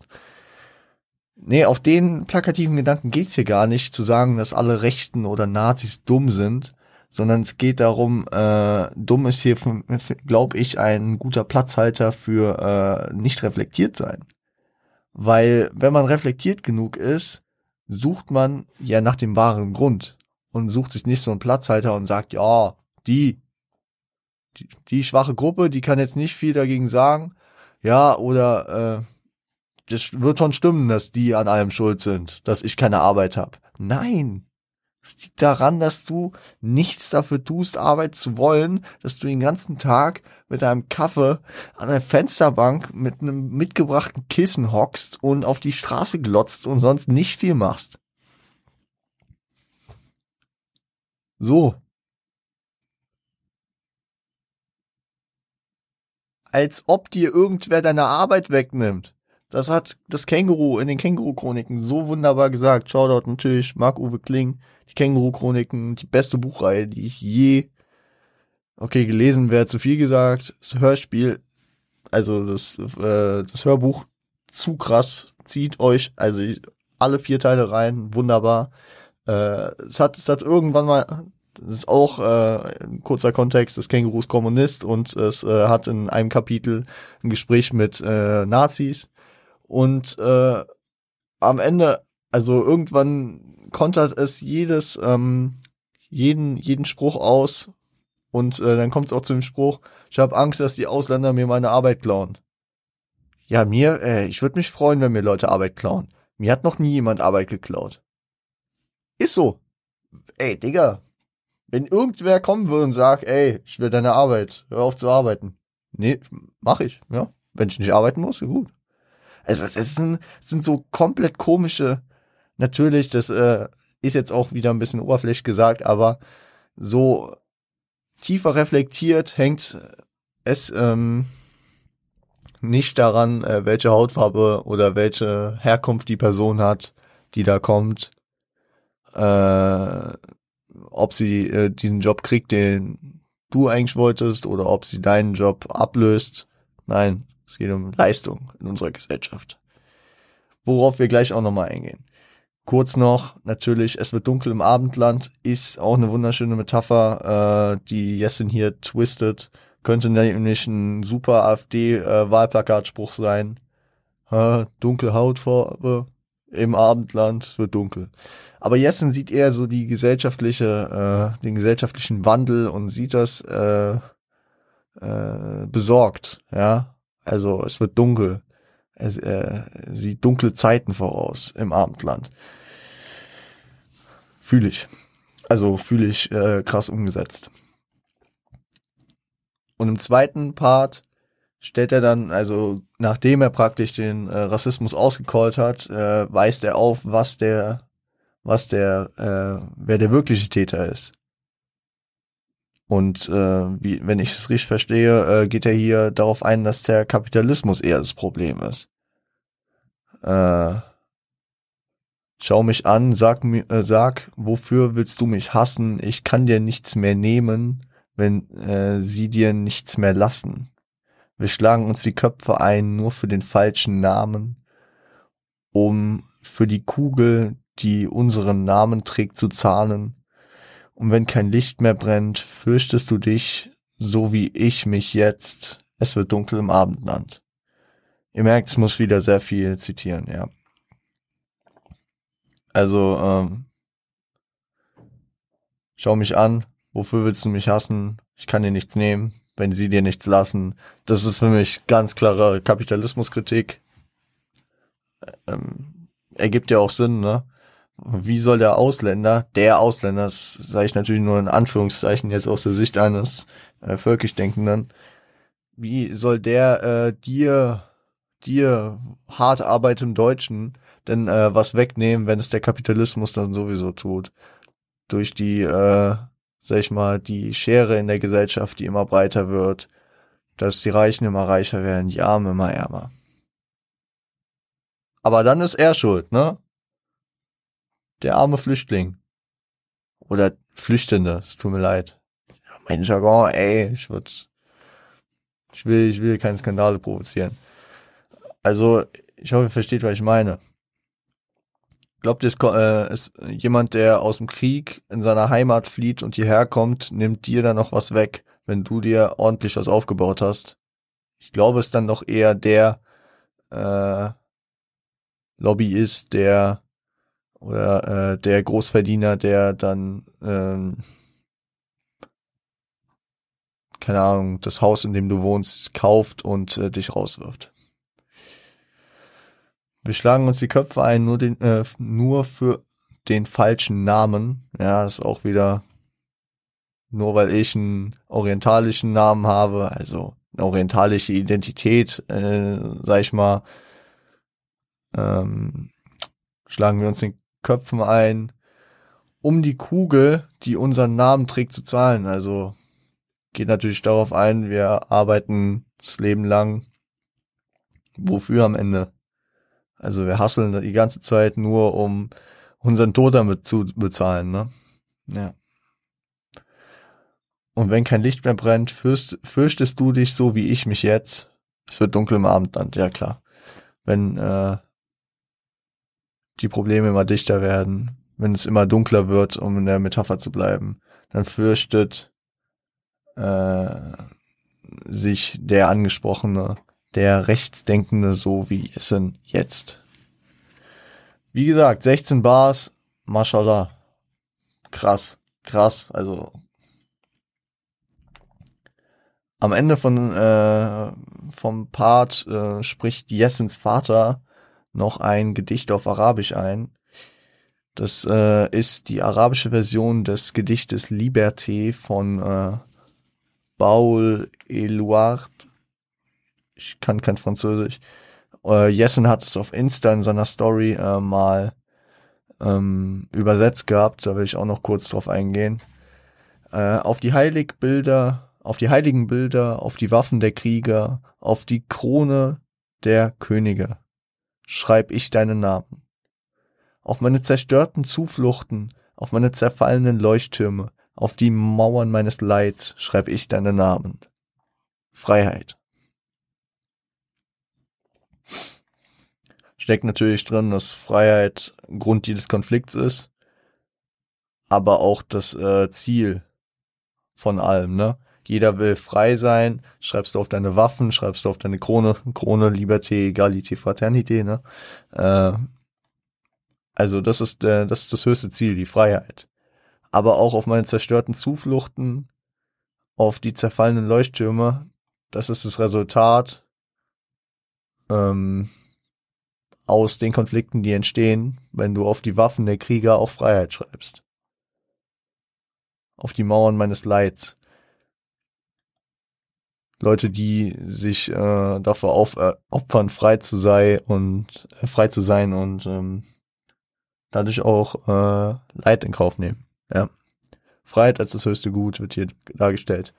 Nee, auf den plakativen Gedanken geht's hier gar nicht, zu sagen, dass alle Rechten oder Nazis dumm sind, sondern es geht darum, äh, dumm ist hier, glaube ich, ein guter Platzhalter für äh, nicht reflektiert sein. Weil wenn man reflektiert genug ist, sucht man ja nach dem wahren Grund und sucht sich nicht so einen Platzhalter und sagt, ja, die, die, die schwache Gruppe, die kann jetzt nicht viel dagegen sagen. Ja, oder äh, das wird schon stimmen, dass die an allem schuld sind, dass ich keine Arbeit habe. Nein. Es liegt daran, dass du nichts dafür tust, Arbeit zu wollen, dass du den ganzen Tag mit einem Kaffee an der Fensterbank mit einem mitgebrachten Kissen hockst und auf die Straße glotzt und sonst nicht viel machst. So, als ob dir irgendwer deine Arbeit wegnimmt. Das hat das Känguru in den Känguru-Chroniken so wunderbar gesagt. Shoutout natürlich, Marc-Uwe Kling, die Känguru-Chroniken, die beste Buchreihe, die ich je, okay, gelesen wäre zu viel gesagt. Das Hörspiel, also das, äh, das Hörbuch, zu krass, zieht euch, also alle vier Teile rein, wunderbar. Äh, es hat, es hat irgendwann mal das ist auch äh, ein kurzer Kontext, das Känguru ist Kommunist und es äh, hat in einem Kapitel ein Gespräch mit äh, Nazis und äh, am Ende, also irgendwann kontert es jedes, ähm, jeden, jeden Spruch aus und äh, dann kommt es auch zu dem Spruch, ich habe Angst, dass die Ausländer mir meine Arbeit klauen. Ja, mir, äh, ich würde mich freuen, wenn mir Leute Arbeit klauen. Mir hat noch nie jemand Arbeit geklaut. Ist so. Ey, Digga, Wenn irgendwer kommen würde und sagt, ey, ich will deine Arbeit, hör auf zu arbeiten. Nee, mach ich, ja. Wenn ich nicht arbeiten muss, gut. Also es, sind, es sind so komplett komische, natürlich, das äh, ist jetzt auch wieder ein bisschen oberflächlich gesagt, aber so tiefer reflektiert hängt es ähm, nicht daran, äh, welche Hautfarbe oder welche Herkunft die Person hat, die da kommt, äh, ob sie äh, diesen Job kriegt, den du eigentlich wolltest, oder ob sie deinen Job ablöst. Nein, es geht um Leistung in unserer Gesellschaft. Worauf wir gleich auch nochmal eingehen. Kurz noch, natürlich, es wird dunkel im Abendland, ist auch eine wunderschöne Metapher, äh, die Jessin hier twistet. Könnte nämlich ein super AfD-Wahlplakatspruch äh, sein. Äh, dunkle Hautfarbe im Abendland, es wird dunkel. Aber Jessen sieht eher so die gesellschaftliche, äh, den gesellschaftlichen Wandel und sieht das äh, äh, besorgt, ja. Also es wird dunkel. Es äh, sieht dunkle Zeiten voraus im Abendland. Fühle ich. Also fühle ich äh, krass umgesetzt. Und im zweiten Part stellt er dann, also nachdem er praktisch den äh, Rassismus ausgecallt hat, äh, weist er auf, was der, was der, äh, wer der wirkliche Täter ist. Und äh, wie, wenn ich es richtig verstehe, äh, geht er hier darauf ein, dass der Kapitalismus eher das Problem ist. Äh, schau mich an, sag äh, sag, wofür willst du mich hassen? Ich kann dir nichts mehr nehmen, wenn äh, sie dir nichts mehr lassen. Wir schlagen uns die Köpfe ein, nur für den falschen Namen, um für die Kugel, die unseren Namen trägt, zu zahlen und wenn kein Licht mehr brennt, fürchtest du dich, so wie ich mich jetzt. Es wird dunkel im Abendland. Ihr merkt, es muss wieder sehr viel zitieren, ja. Also, ähm, schau mich an. Wofür willst du mich hassen? Ich kann dir nichts nehmen, wenn sie dir nichts lassen. Das ist für mich ganz klare Kapitalismuskritik. Ähm, ergibt ja auch Sinn, ne? wie soll der Ausländer, der Ausländer, das sage ich natürlich nur in Anführungszeichen jetzt aus der Sicht eines äh, völkisch Denkenden, wie soll der äh, dir, dir hart arbeitendem Deutschen denn äh, was wegnehmen, wenn es der Kapitalismus dann sowieso tut? Durch die, äh, sag ich mal, die Schere in der Gesellschaft, die immer breiter wird, dass die Reichen immer reicher werden, die Armen immer ärmer. Aber dann ist er schuld, ne? Der arme Flüchtling. Oder Flüchtende, es tut mir leid. Mein Jargon, ey, ich würde, ich will, ich will keine Skandale provozieren. Also, ich hoffe, ihr versteht, was ich meine. Glaubt ihr, äh, ist jemand, der aus dem Krieg in seiner Heimat flieht und hierher kommt, nimmt dir dann noch was weg, wenn du dir ordentlich was aufgebaut hast? Ich glaube, es ist dann doch eher der äh, Lobbyist, der oder äh, der Großverdiener, der dann ähm, keine Ahnung, das Haus, in dem du wohnst, kauft und äh, dich rauswirft. Wir schlagen uns die Köpfe ein, nur den, äh, nur für den falschen Namen. Ja, ist auch wieder nur weil ich einen orientalischen Namen habe, also eine orientalische Identität, äh, sag ich mal, ähm, schlagen wir uns den Köpfen ein, um die Kugel, die unseren Namen trägt, zu zahlen. Also geht natürlich darauf ein, wir arbeiten das Leben lang. Wofür am Ende? Also wir hasseln die ganze Zeit nur, um unseren Tod damit zu bezahlen, ne? Ja. Und wenn kein Licht mehr brennt, fürst, fürchtest du dich so wie ich mich jetzt? Es wird dunkel im Abendland, ja klar. Wenn äh, die Probleme immer dichter werden, wenn es immer dunkler wird, um in der Metapher zu bleiben, dann fürchtet äh, sich der Angesprochene, der Rechtsdenkende, so wie es sind jetzt. Wie gesagt, 16 Bars, mashallah. Krass, krass, also am Ende von äh, vom Part äh, spricht Jessens Vater noch ein Gedicht auf Arabisch ein. Das äh, ist die arabische Version des Gedichtes Liberté von äh, Baul Eluard. Ich kann kein Französisch. Äh, Jessen hat es auf Insta in seiner Story äh, mal ähm, übersetzt gehabt. Da will ich auch noch kurz drauf eingehen. Äh, auf die Heiligbilder, auf die heiligen Bilder, auf die Waffen der Krieger, auf die Krone der Könige schreib ich deinen Namen. Auf meine zerstörten Zufluchten, auf meine zerfallenen Leuchttürme, auf die Mauern meines Leids schreib ich deinen Namen. Freiheit. Steckt natürlich drin, dass Freiheit Grund jedes Konflikts ist, aber auch das äh, Ziel von allem, ne? Jeder will frei sein, schreibst du auf deine Waffen, schreibst du auf deine Krone, Krone, Liberté, Egalité, Fraternité, ne? Äh, also das ist, äh, das ist das höchste Ziel, die Freiheit. Aber auch auf meine zerstörten Zufluchten, auf die zerfallenen Leuchttürme, das ist das Resultat ähm, aus den Konflikten, die entstehen, wenn du auf die Waffen der Krieger auch Freiheit schreibst. Auf die Mauern meines Leids. Leute, die sich äh, dafür aufopfern, äh, frei zu sein und äh, frei zu sein und ähm, dadurch auch äh, Leid in Kauf nehmen. Ja. Freiheit als das höchste Gut wird hier dargestellt.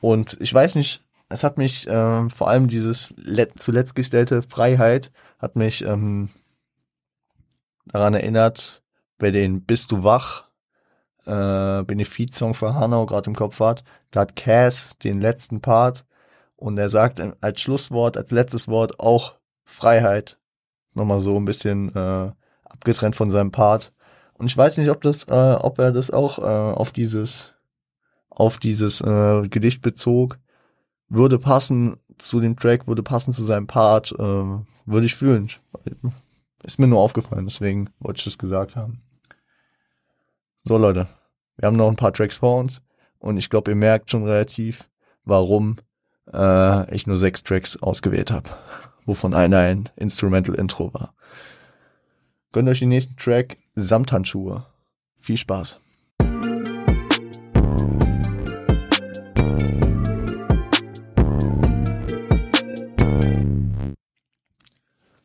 Und ich weiß nicht, es hat mich äh, vor allem dieses zuletzt gestellte Freiheit hat mich ähm, daran erinnert, bei den Bist du wach äh, Benefizsong für Hanau gerade im Kopf hat. Da hat Cass den letzten Part und er sagt als Schlusswort, als letztes Wort auch Freiheit. Nochmal so ein bisschen äh, abgetrennt von seinem Part. Und ich weiß nicht, ob das, äh, ob er das auch äh, auf dieses, auf dieses äh, Gedicht bezog. Würde passen zu dem Track, würde passen zu seinem Part, äh, würde ich fühlen. Ist mir nur aufgefallen, deswegen wollte ich das gesagt haben. So Leute, wir haben noch ein paar Tracks vor uns und ich glaube, ihr merkt schon relativ, warum äh, ich nur sechs Tracks ausgewählt habe, wovon einer ein Instrumental Intro war. Gönnt euch den nächsten Track Samthandschuhe. Viel Spaß.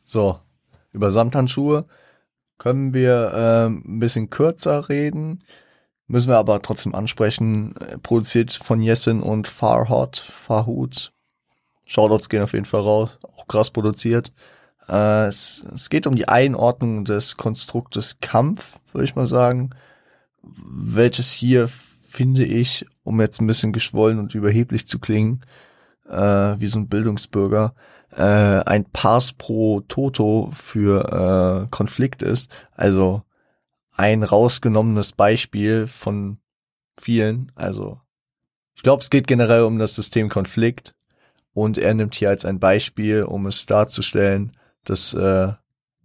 So, über Samthandschuhe können wir äh, ein bisschen kürzer reden. Müssen wir aber trotzdem ansprechen. Äh, produziert von Jessin und Farhot, Farhut. Shoutouts gehen auf jeden Fall raus. Auch krass produziert. Äh, es, es geht um die Einordnung des Konstruktes Kampf, würde ich mal sagen. Welches hier finde ich, um jetzt ein bisschen geschwollen und überheblich zu klingen, äh, wie so ein Bildungsbürger, äh, ein Pass pro Toto für äh, Konflikt ist. Also ein rausgenommenes Beispiel von vielen. Also ich glaube, es geht generell um das System Konflikt und er nimmt hier als ein Beispiel, um es darzustellen, dass äh,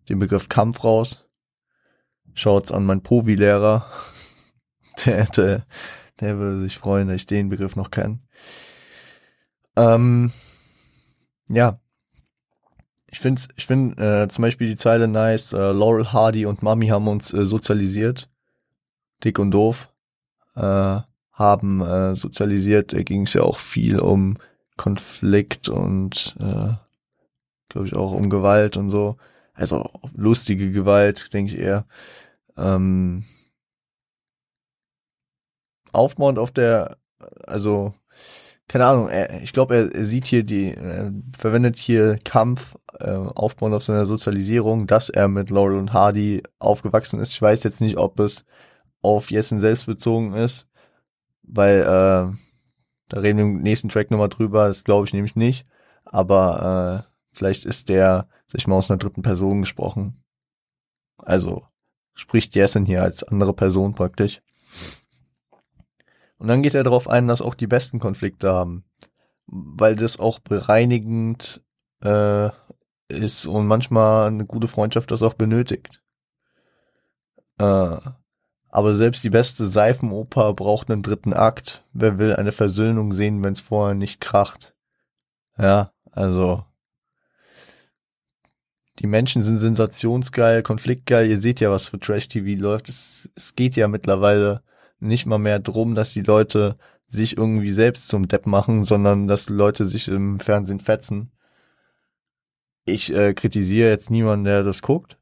den Begriff Kampf raus. Schaut's an mein Povi-Lehrer. [LAUGHS] Der, der, der würde sich freuen, dass ich den Begriff noch kenne. Ähm, ja, ich finde ich find, äh, zum Beispiel die Zeile nice, äh, Laurel Hardy und Mami haben uns äh, sozialisiert, dick und doof, äh, haben äh, sozialisiert, da ging es ja auch viel um Konflikt und äh, glaube ich auch um Gewalt und so. Also lustige Gewalt, denke ich eher. Ähm, aufbauend auf der, also keine Ahnung, er, ich glaube, er, sieht hier die, er verwendet hier Kampf, äh, aufbauend auf seiner Sozialisierung, dass er mit Laurel und Hardy aufgewachsen ist. Ich weiß jetzt nicht, ob es auf Jessen selbst bezogen ist, weil äh, da reden wir im nächsten Track nochmal drüber, das glaube ich nämlich nicht. Aber äh, vielleicht ist der sich mal aus einer dritten Person gesprochen. Also spricht Jessen hier als andere Person praktisch. Und dann geht er darauf ein, dass auch die besten Konflikte haben, weil das auch bereinigend äh, ist und manchmal eine gute Freundschaft das auch benötigt. Äh, aber selbst die beste Seifenoper braucht einen dritten Akt. Wer will eine Versöhnung sehen, wenn es vorher nicht kracht? Ja, also die Menschen sind sensationsgeil, konfliktgeil. Ihr seht ja, was für Trash-TV läuft. Es, es geht ja mittlerweile nicht mal mehr drum, dass die Leute sich irgendwie selbst zum Depp machen, sondern dass Leute sich im Fernsehen fetzen. Ich äh, kritisiere jetzt niemanden, der das guckt,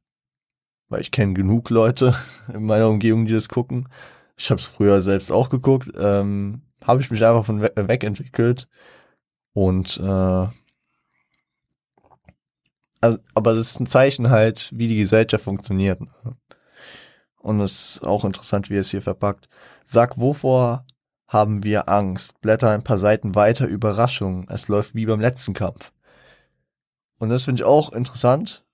weil ich kenne genug Leute [LAUGHS] in meiner Umgebung, die das gucken. Ich habe es früher selbst auch geguckt. Ähm, habe ich mich einfach von we wegentwickelt und äh, also, aber das ist ein Zeichen halt, wie die Gesellschaft funktioniert. Ne? Und es ist auch interessant, wie es hier verpackt. Sag, wovor haben wir Angst? Blätter ein paar Seiten weiter, Überraschung. Es läuft wie beim letzten Kampf. Und das finde ich auch interessant.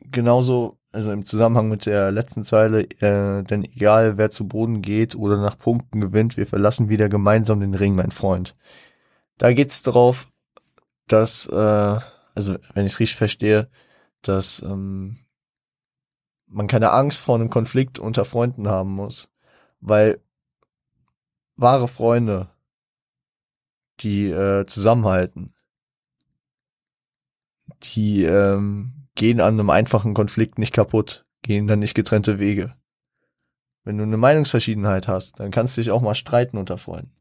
Genauso, also im Zusammenhang mit der letzten Zeile, äh, denn egal wer zu Boden geht oder nach Punkten gewinnt, wir verlassen wieder gemeinsam den Ring, mein Freund. Da geht's darauf, dass äh, also wenn ich es richtig verstehe, dass ähm, man keine Angst vor einem Konflikt unter Freunden haben muss, weil wahre Freunde, die äh, zusammenhalten, die ähm, gehen an einem einfachen Konflikt nicht kaputt, gehen dann nicht getrennte Wege. Wenn du eine Meinungsverschiedenheit hast, dann kannst du dich auch mal streiten unter Freunden.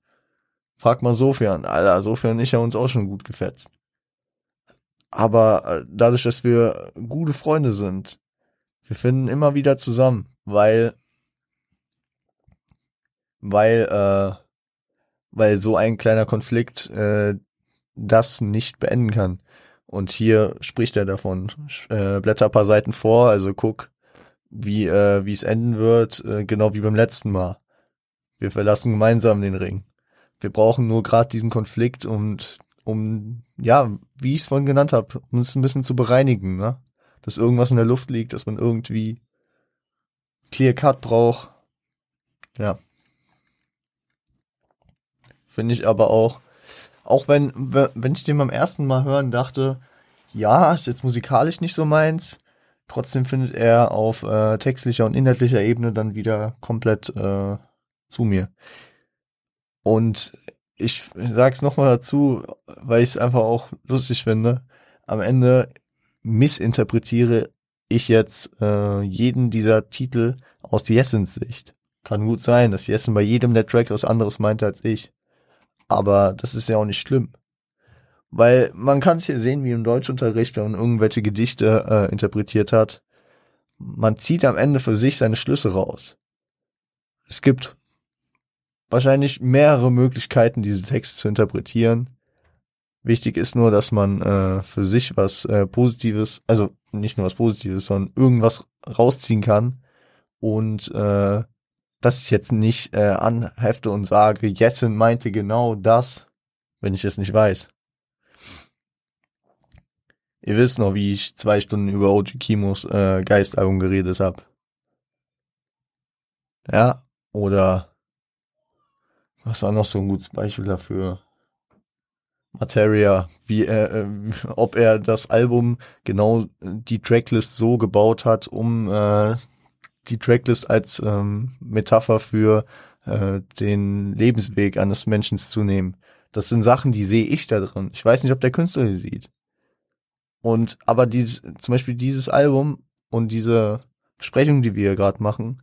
Frag mal Sofian, Alter, Sofian und ich haben uns auch schon gut gefetzt. Aber äh, dadurch, dass wir gute Freunde sind, wir finden immer wieder zusammen, weil, weil, äh, weil so ein kleiner Konflikt äh, das nicht beenden kann. Und hier spricht er davon. Äh, blätter paar Seiten vor, also guck, wie äh, wie es enden wird, äh, genau wie beim letzten Mal. Wir verlassen gemeinsam den Ring. Wir brauchen nur gerade diesen Konflikt und um, ja, wie ich es vorhin genannt habe, es ein bisschen zu bereinigen, ne? Dass irgendwas in der Luft liegt, dass man irgendwie Clear Cut braucht. Ja. Finde ich aber auch, auch wenn, wenn ich den beim ersten Mal hören dachte, ja, ist jetzt musikalisch nicht so meins, trotzdem findet er auf äh, textlicher und inhaltlicher Ebene dann wieder komplett äh, zu mir. Und ich sag's nochmal dazu, weil ich es einfach auch lustig finde. Am Ende missinterpretiere ich jetzt äh, jeden dieser Titel aus Jessens Sicht. Kann gut sein, dass Jessen bei jedem der Track was anderes meinte als ich. Aber das ist ja auch nicht schlimm. Weil man kann es hier sehen, wie im Deutschunterricht, wenn man irgendwelche Gedichte äh, interpretiert hat. Man zieht am Ende für sich seine Schlüsse raus. Es gibt wahrscheinlich mehrere Möglichkeiten, diese Texte zu interpretieren. Wichtig ist nur, dass man äh, für sich was äh, Positives, also nicht nur was Positives, sondern irgendwas rausziehen kann und äh, dass ich jetzt nicht äh, anhefte und sage, Jessen meinte genau das, wenn ich es nicht weiß. Ihr wisst noch, wie ich zwei Stunden über OG Kimos äh, Geistalbum geredet habe. Ja, oder was war noch so ein gutes Beispiel dafür? Materia, wie er, äh, ob er das Album genau die Tracklist so gebaut hat, um äh, die Tracklist als ähm, Metapher für äh, den Lebensweg eines Menschen zu nehmen. Das sind Sachen, die sehe ich da drin. Ich weiß nicht, ob der Künstler die sieht. Und aber dieses, zum Beispiel dieses Album und diese Besprechung, die wir gerade machen,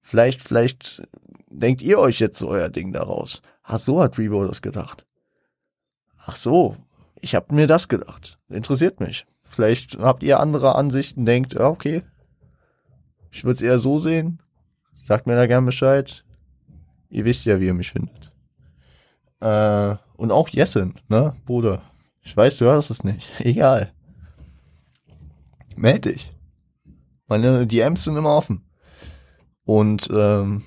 vielleicht, vielleicht denkt ihr euch jetzt so euer Ding daraus? Ach so hat Revo das gedacht. Ach so, ich hab mir das gedacht. Interessiert mich. Vielleicht habt ihr andere Ansichten, denkt, ja, okay. Ich würde es eher so sehen. Sagt mir da gern Bescheid. Ihr wisst ja, wie ihr mich findet. Äh, und auch Jessen, ne, Bruder. Ich weiß, du hörst es nicht. [LAUGHS] Egal. Meld dich. Meine DMs sind immer offen. Und ähm,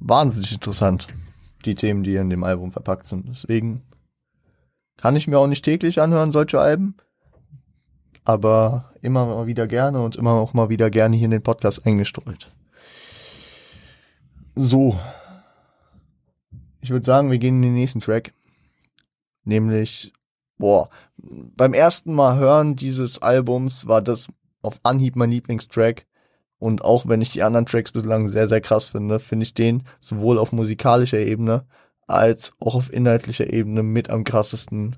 wahnsinnig interessant, die Themen, die in dem Album verpackt sind. Deswegen kann ich mir auch nicht täglich anhören, solche Alben. Aber immer mal wieder gerne und immer auch mal wieder gerne hier in den Podcast eingestreut. So. Ich würde sagen, wir gehen in den nächsten Track. Nämlich, boah, beim ersten Mal hören dieses Albums war das auf Anhieb mein Lieblingstrack. Und auch wenn ich die anderen Tracks bislang sehr, sehr krass finde, finde ich den sowohl auf musikalischer Ebene als auch auf inhaltlicher Ebene mit am krassesten.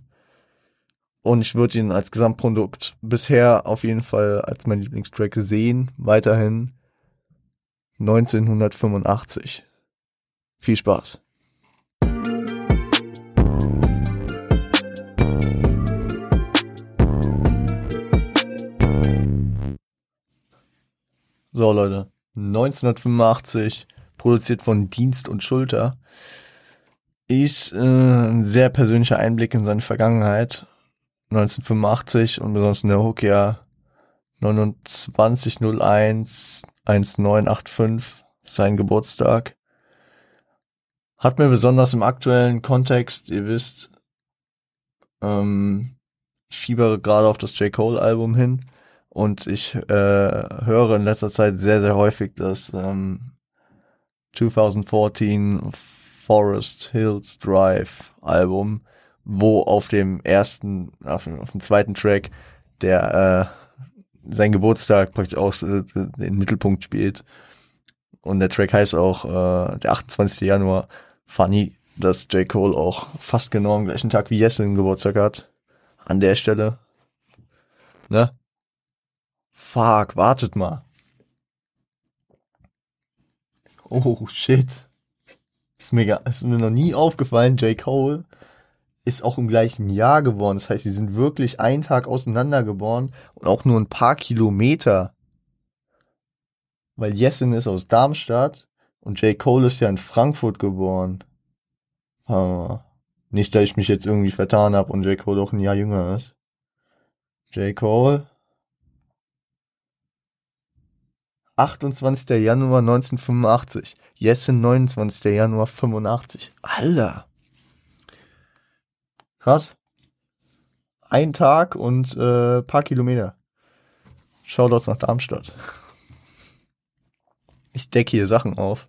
Und ich würde ihn als Gesamtprodukt bisher auf jeden Fall als mein Lieblingstrack sehen, weiterhin 1985. Viel Spaß. So Leute, 1985, produziert von Dienst und Schulter, ist äh, ein sehr persönlicher Einblick in seine Vergangenheit. 1985 und besonders in der Hook ja 2901 1985, sein Geburtstag. Hat mir besonders im aktuellen Kontext, ihr wisst, ähm, ich fiebere gerade auf das J. Cole Album hin und ich äh, höre in letzter Zeit sehr, sehr häufig das ähm, 2014 Forest Hills Drive Album, wo auf dem ersten, auf dem, auf dem zweiten Track der äh, sein Geburtstag praktisch auch äh, den Mittelpunkt spielt. Und der Track heißt auch äh, der 28. Januar. Funny, dass J. Cole auch fast genau am gleichen Tag wie Jessen Geburtstag hat. An der Stelle. Ne? Fuck, wartet mal. Oh, shit. Ist mir, ist mir noch nie aufgefallen, J. Cole ist auch im gleichen Jahr geboren. Das heißt, sie sind wirklich einen Tag auseinander geboren und auch nur ein paar Kilometer. Weil Jessin ist aus Darmstadt und J. Cole ist ja in Frankfurt geboren. Nicht, dass ich mich jetzt irgendwie vertan habe und J. Cole auch ein Jahr jünger ist. J. Cole 28. Januar 1985. Jessen 29. Januar 85. Alter. Krass. Ein Tag und äh, paar Kilometer. Shoutouts nach Darmstadt. Ich decke hier Sachen auf.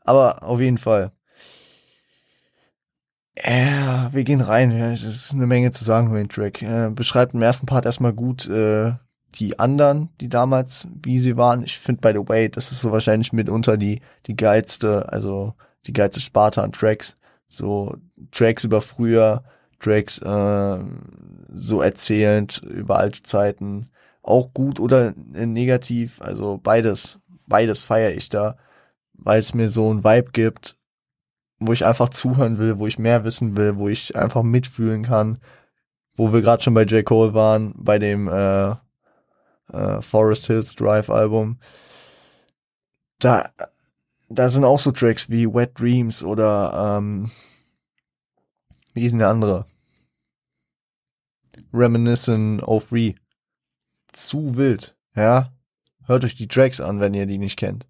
Aber auf jeden Fall. Ja, wir gehen rein. Es ist eine Menge zu sagen über den Track. Äh, beschreibt im ersten Part erstmal gut äh, die anderen, die damals, wie sie waren. Ich finde, by the way, das ist so wahrscheinlich mitunter die, die geilste, also die geilste Sparte an Tracks. So Tracks über früher, Tracks äh, so erzählend über alte Zeiten. Auch gut oder negativ, also beides, beides feiere ich da, weil es mir so ein Vibe gibt, wo ich einfach zuhören will, wo ich mehr wissen will, wo ich einfach mitfühlen kann, wo wir gerade schon bei J. Cole waren, bei dem äh, äh, Forest Hills Drive Album. Da, da sind auch so Tracks wie Wet Dreams oder ähm, wie ist denn der andere? Reminiscent of Free. Zu wild, ja. Hört euch die Tracks an, wenn ihr die nicht kennt.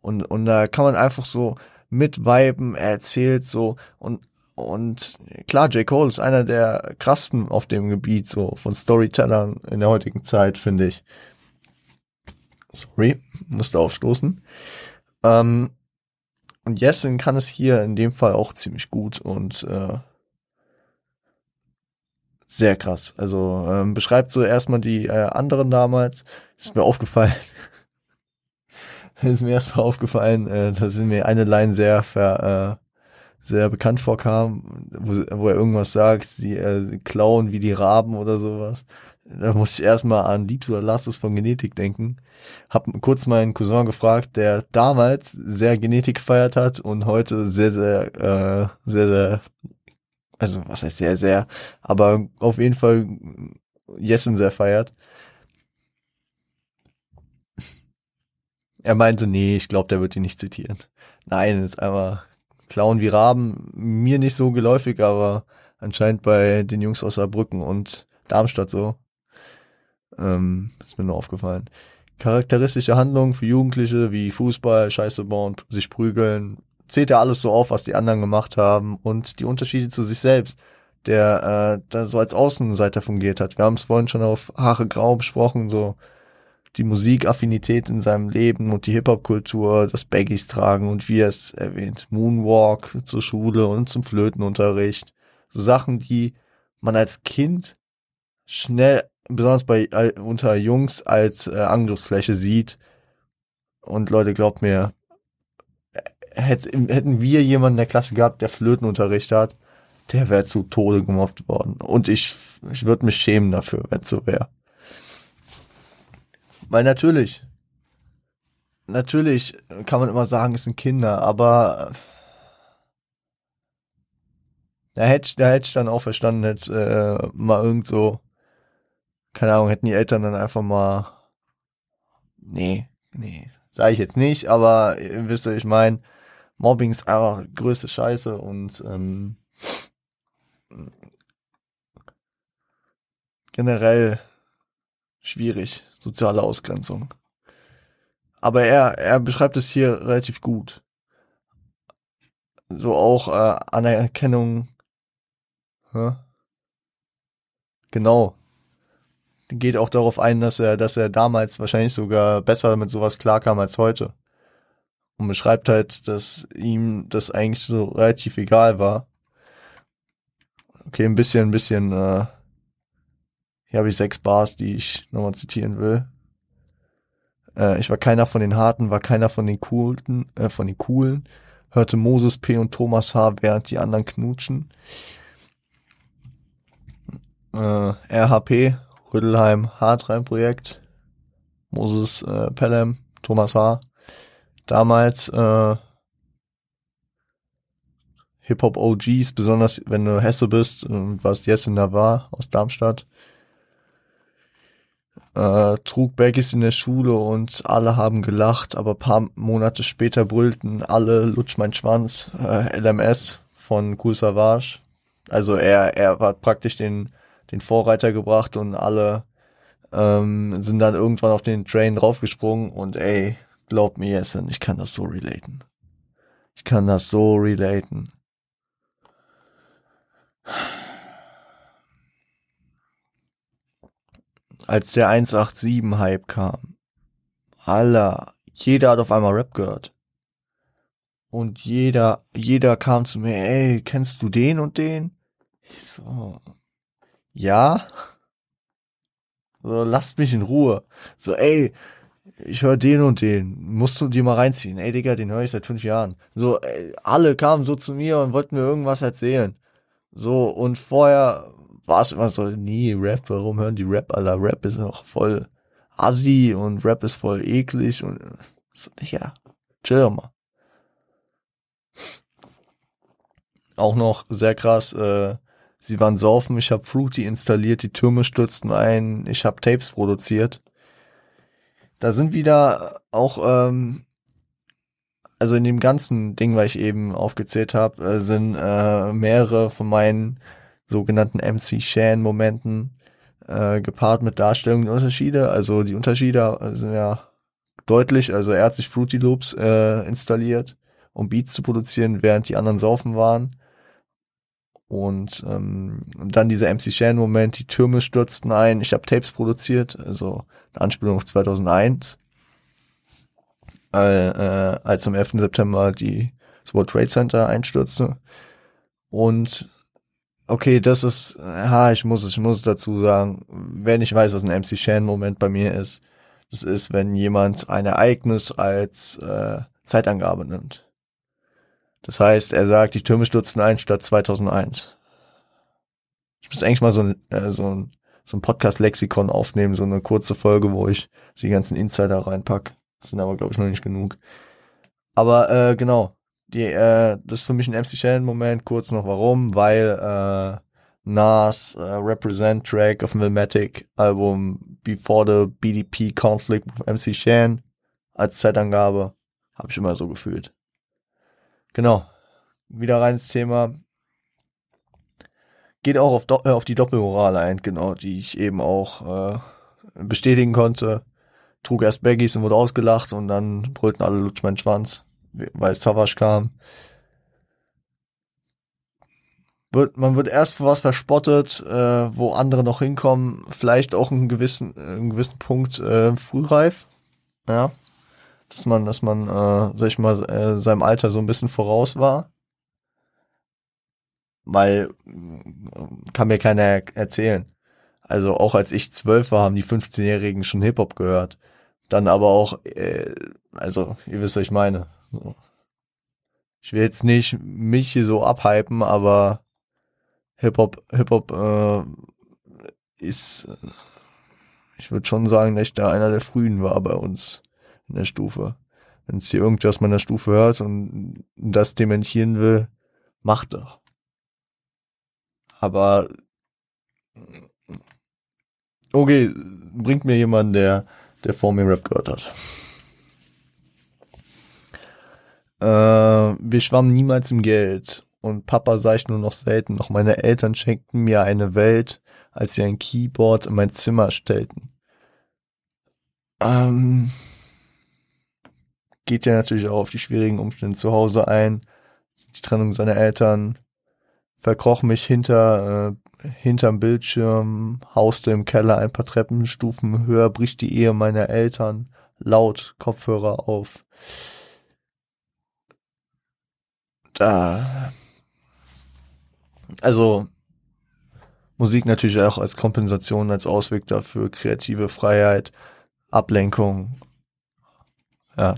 Und, und da kann man einfach so mit er erzählt so und und klar, J. Cole ist einer der krassten auf dem Gebiet, so von Storytellern in der heutigen Zeit, finde ich. Sorry, musste aufstoßen. Ähm, und Jessen kann es hier in dem Fall auch ziemlich gut und äh, sehr krass. Also ähm, beschreibt so erstmal die äh, anderen damals. Ist mir aufgefallen. [LAUGHS] ist mir erstmal aufgefallen, äh, da sind mir eine Line sehr ver, äh, sehr bekannt vorkam, wo, wo er irgendwas sagt, sie äh, klauen wie die Raben oder sowas. Da musste ich erstmal an Liebst oder Lastes von Genetik denken. Hab kurz meinen Cousin gefragt, der damals sehr Genetik gefeiert hat und heute sehr, sehr, äh, sehr, sehr, also was heißt sehr, sehr, aber auf jeden Fall Jessen sehr feiert. Er meinte, nee, ich glaube, der wird ihn nicht zitieren. Nein, ist einfach Klauen wie Raben, mir nicht so geläufig, aber anscheinend bei den Jungs aus Saarbrücken und Darmstadt so. Ähm, ist mir nur aufgefallen. Charakteristische Handlungen für Jugendliche wie Fußball, Scheiße bauen, sich prügeln, zählt ja alles so auf, was die anderen gemacht haben und die Unterschiede zu sich selbst, der äh, da so als Außenseiter fungiert hat. Wir haben es vorhin schon auf Haare Grau besprochen, so die Musikaffinität in seinem Leben und die Hip-Hop-Kultur, das Baggies tragen und wie er es erwähnt, Moonwalk zur Schule und zum Flötenunterricht. So Sachen, die man als Kind schnell, besonders bei äh, unter Jungs, als äh, Angriffsfläche sieht. Und Leute, glaubt mir, hätt, hätten wir jemanden in der Klasse gehabt, der Flötenunterricht hat, der wäre zu Tode gemobbt worden. Und ich, ich würde mich schämen dafür, wenn es so wäre. Weil natürlich, natürlich kann man immer sagen, es sind Kinder, aber da hätte, da hätte ich dann auch verstanden, hätte äh, mal irgend so, keine Ahnung, hätten die Eltern dann einfach mal, nee, nee, sage ich jetzt nicht, aber ihr wisst, was ich meine, Mobbing ist einfach größte Scheiße und ähm, generell schwierig, soziale Ausgrenzung. Aber er, er beschreibt es hier relativ gut. So auch äh, Anerkennung. Hä? Genau. Geht auch darauf ein, dass er, dass er damals wahrscheinlich sogar besser mit sowas klarkam als heute. Und beschreibt halt, dass ihm das eigentlich so relativ egal war. Okay, ein bisschen, ein bisschen, äh, hier habe ich sechs Bars, die ich nochmal zitieren will. Äh, ich war keiner von den Harten, war keiner von den Coolen, äh, von den Coolen. Hörte Moses P. und Thomas H., während die anderen knutschen. Äh, RHP, Rüdelheim, Hartrein-Projekt. Moses äh, Pelham, Thomas H. Damals äh, Hip-Hop-OGs, besonders wenn du Hesse bist, was Jessen da war, aus Darmstadt äh, trug Baggies in der Schule und alle haben gelacht, aber paar Monate später brüllten alle Lutsch mein Schwanz, äh, LMS von Cool Savage. Also er, er hat praktisch den, den Vorreiter gebracht und alle ähm, sind dann irgendwann auf den Train draufgesprungen und ey, glaub mir, Jessen, ich kann das so relaten. Ich kann das so relaten als der 187-Hype kam. Aller, jeder hat auf einmal Rap gehört. Und jeder, jeder kam zu mir, ey, kennst du den und den? Ich so, ja. So, lasst mich in Ruhe. So, ey, ich höre den und den, musst du dir mal reinziehen. Ey, Digga, den höre ich seit fünf Jahren. So, ey, alle kamen so zu mir und wollten mir irgendwas erzählen. So, und vorher war es immer so, nie Rap, warum hören die Rap, Alter, Rap ist noch voll assi und Rap ist voll eklig und so, ja, chill mal. Auch noch sehr krass, äh, sie waren saufen, ich habe Fruity installiert, die Türme stürzten ein, ich habe Tapes produziert. Da sind wieder auch, ähm, also in dem ganzen Ding, was ich eben aufgezählt habe, äh, sind äh, mehrere von meinen sogenannten MC Shan Momenten äh, gepaart mit Darstellungen der Unterschiede. Also die Unterschiede sind ja deutlich. Also er hat sich Fruity Loops äh, installiert, um Beats zu produzieren, während die anderen saufen waren. Und, ähm, und dann dieser MC Shan Moment, die Türme stürzten ein. Ich habe Tapes produziert, also eine Anspielung auf 2001. Äh, äh, als am 11. September die World Trade Center einstürzte. Und okay, das ist, ha, ich muss es, ich muss dazu sagen, wenn ich weiß, was ein MC Shan-Moment bei mir ist, das ist, wenn jemand ein Ereignis als äh, Zeitangabe nimmt. Das heißt, er sagt, die Türme stürzten ein statt 2001. Ich muss eigentlich mal so ein, äh, so ein, so ein Podcast-Lexikon aufnehmen, so eine kurze Folge, wo ich die ganzen Insider reinpack. Das sind aber, glaube ich, noch nicht genug. Aber äh, genau, die, äh, das ist für mich ein MC Shannon-Moment, kurz noch warum, weil äh, Nas äh, Represent Track auf dem Ilmatic Album Before the BDP Conflict with MC Shan als Zeitangabe habe ich immer so gefühlt. Genau. Wieder rein ins Thema. Geht auch auf, Do äh, auf die Doppelmoral ein, genau, die ich eben auch äh, bestätigen konnte. Trug erst Baggies und wurde ausgelacht und dann brüllten alle Lutsch mein Schwanz weil Savage kam. Wird, man wird erst für was verspottet, äh, wo andere noch hinkommen, vielleicht auch einen gewissen, einen gewissen Punkt äh, frühreif. Ja. Dass man, dass man, äh, sag ich mal, äh, seinem Alter so ein bisschen voraus war. Weil kann mir keiner erzählen. Also auch als ich zwölf war, haben die 15-Jährigen schon Hip-Hop gehört. Dann aber auch, äh, also ihr wisst, was ich meine. So. Ich will jetzt nicht mich hier so abhypen, aber Hip-Hop, Hip-Hop äh, ist, ich würde schon sagen, dass ich da einer der frühen war bei uns in der Stufe. Wenn es hier irgendwas meiner Stufe hört und das dementieren will, macht doch. Aber okay, bringt mir jemand, der, der vor mir Rap gehört hat. Äh, wir schwammen niemals im Geld und Papa sah ich nur noch selten, doch meine Eltern schenkten mir eine Welt, als sie ein Keyboard in mein Zimmer stellten. Ähm, geht ja natürlich auch auf die schwierigen Umstände zu Hause ein, die Trennung seiner Eltern, verkroch mich hinter, äh, hinterm Bildschirm, hauste im Keller ein paar Treppenstufen höher, bricht die Ehe meiner Eltern, laut Kopfhörer auf. Da, also, Musik natürlich auch als Kompensation, als Ausweg dafür, kreative Freiheit, Ablenkung, ja,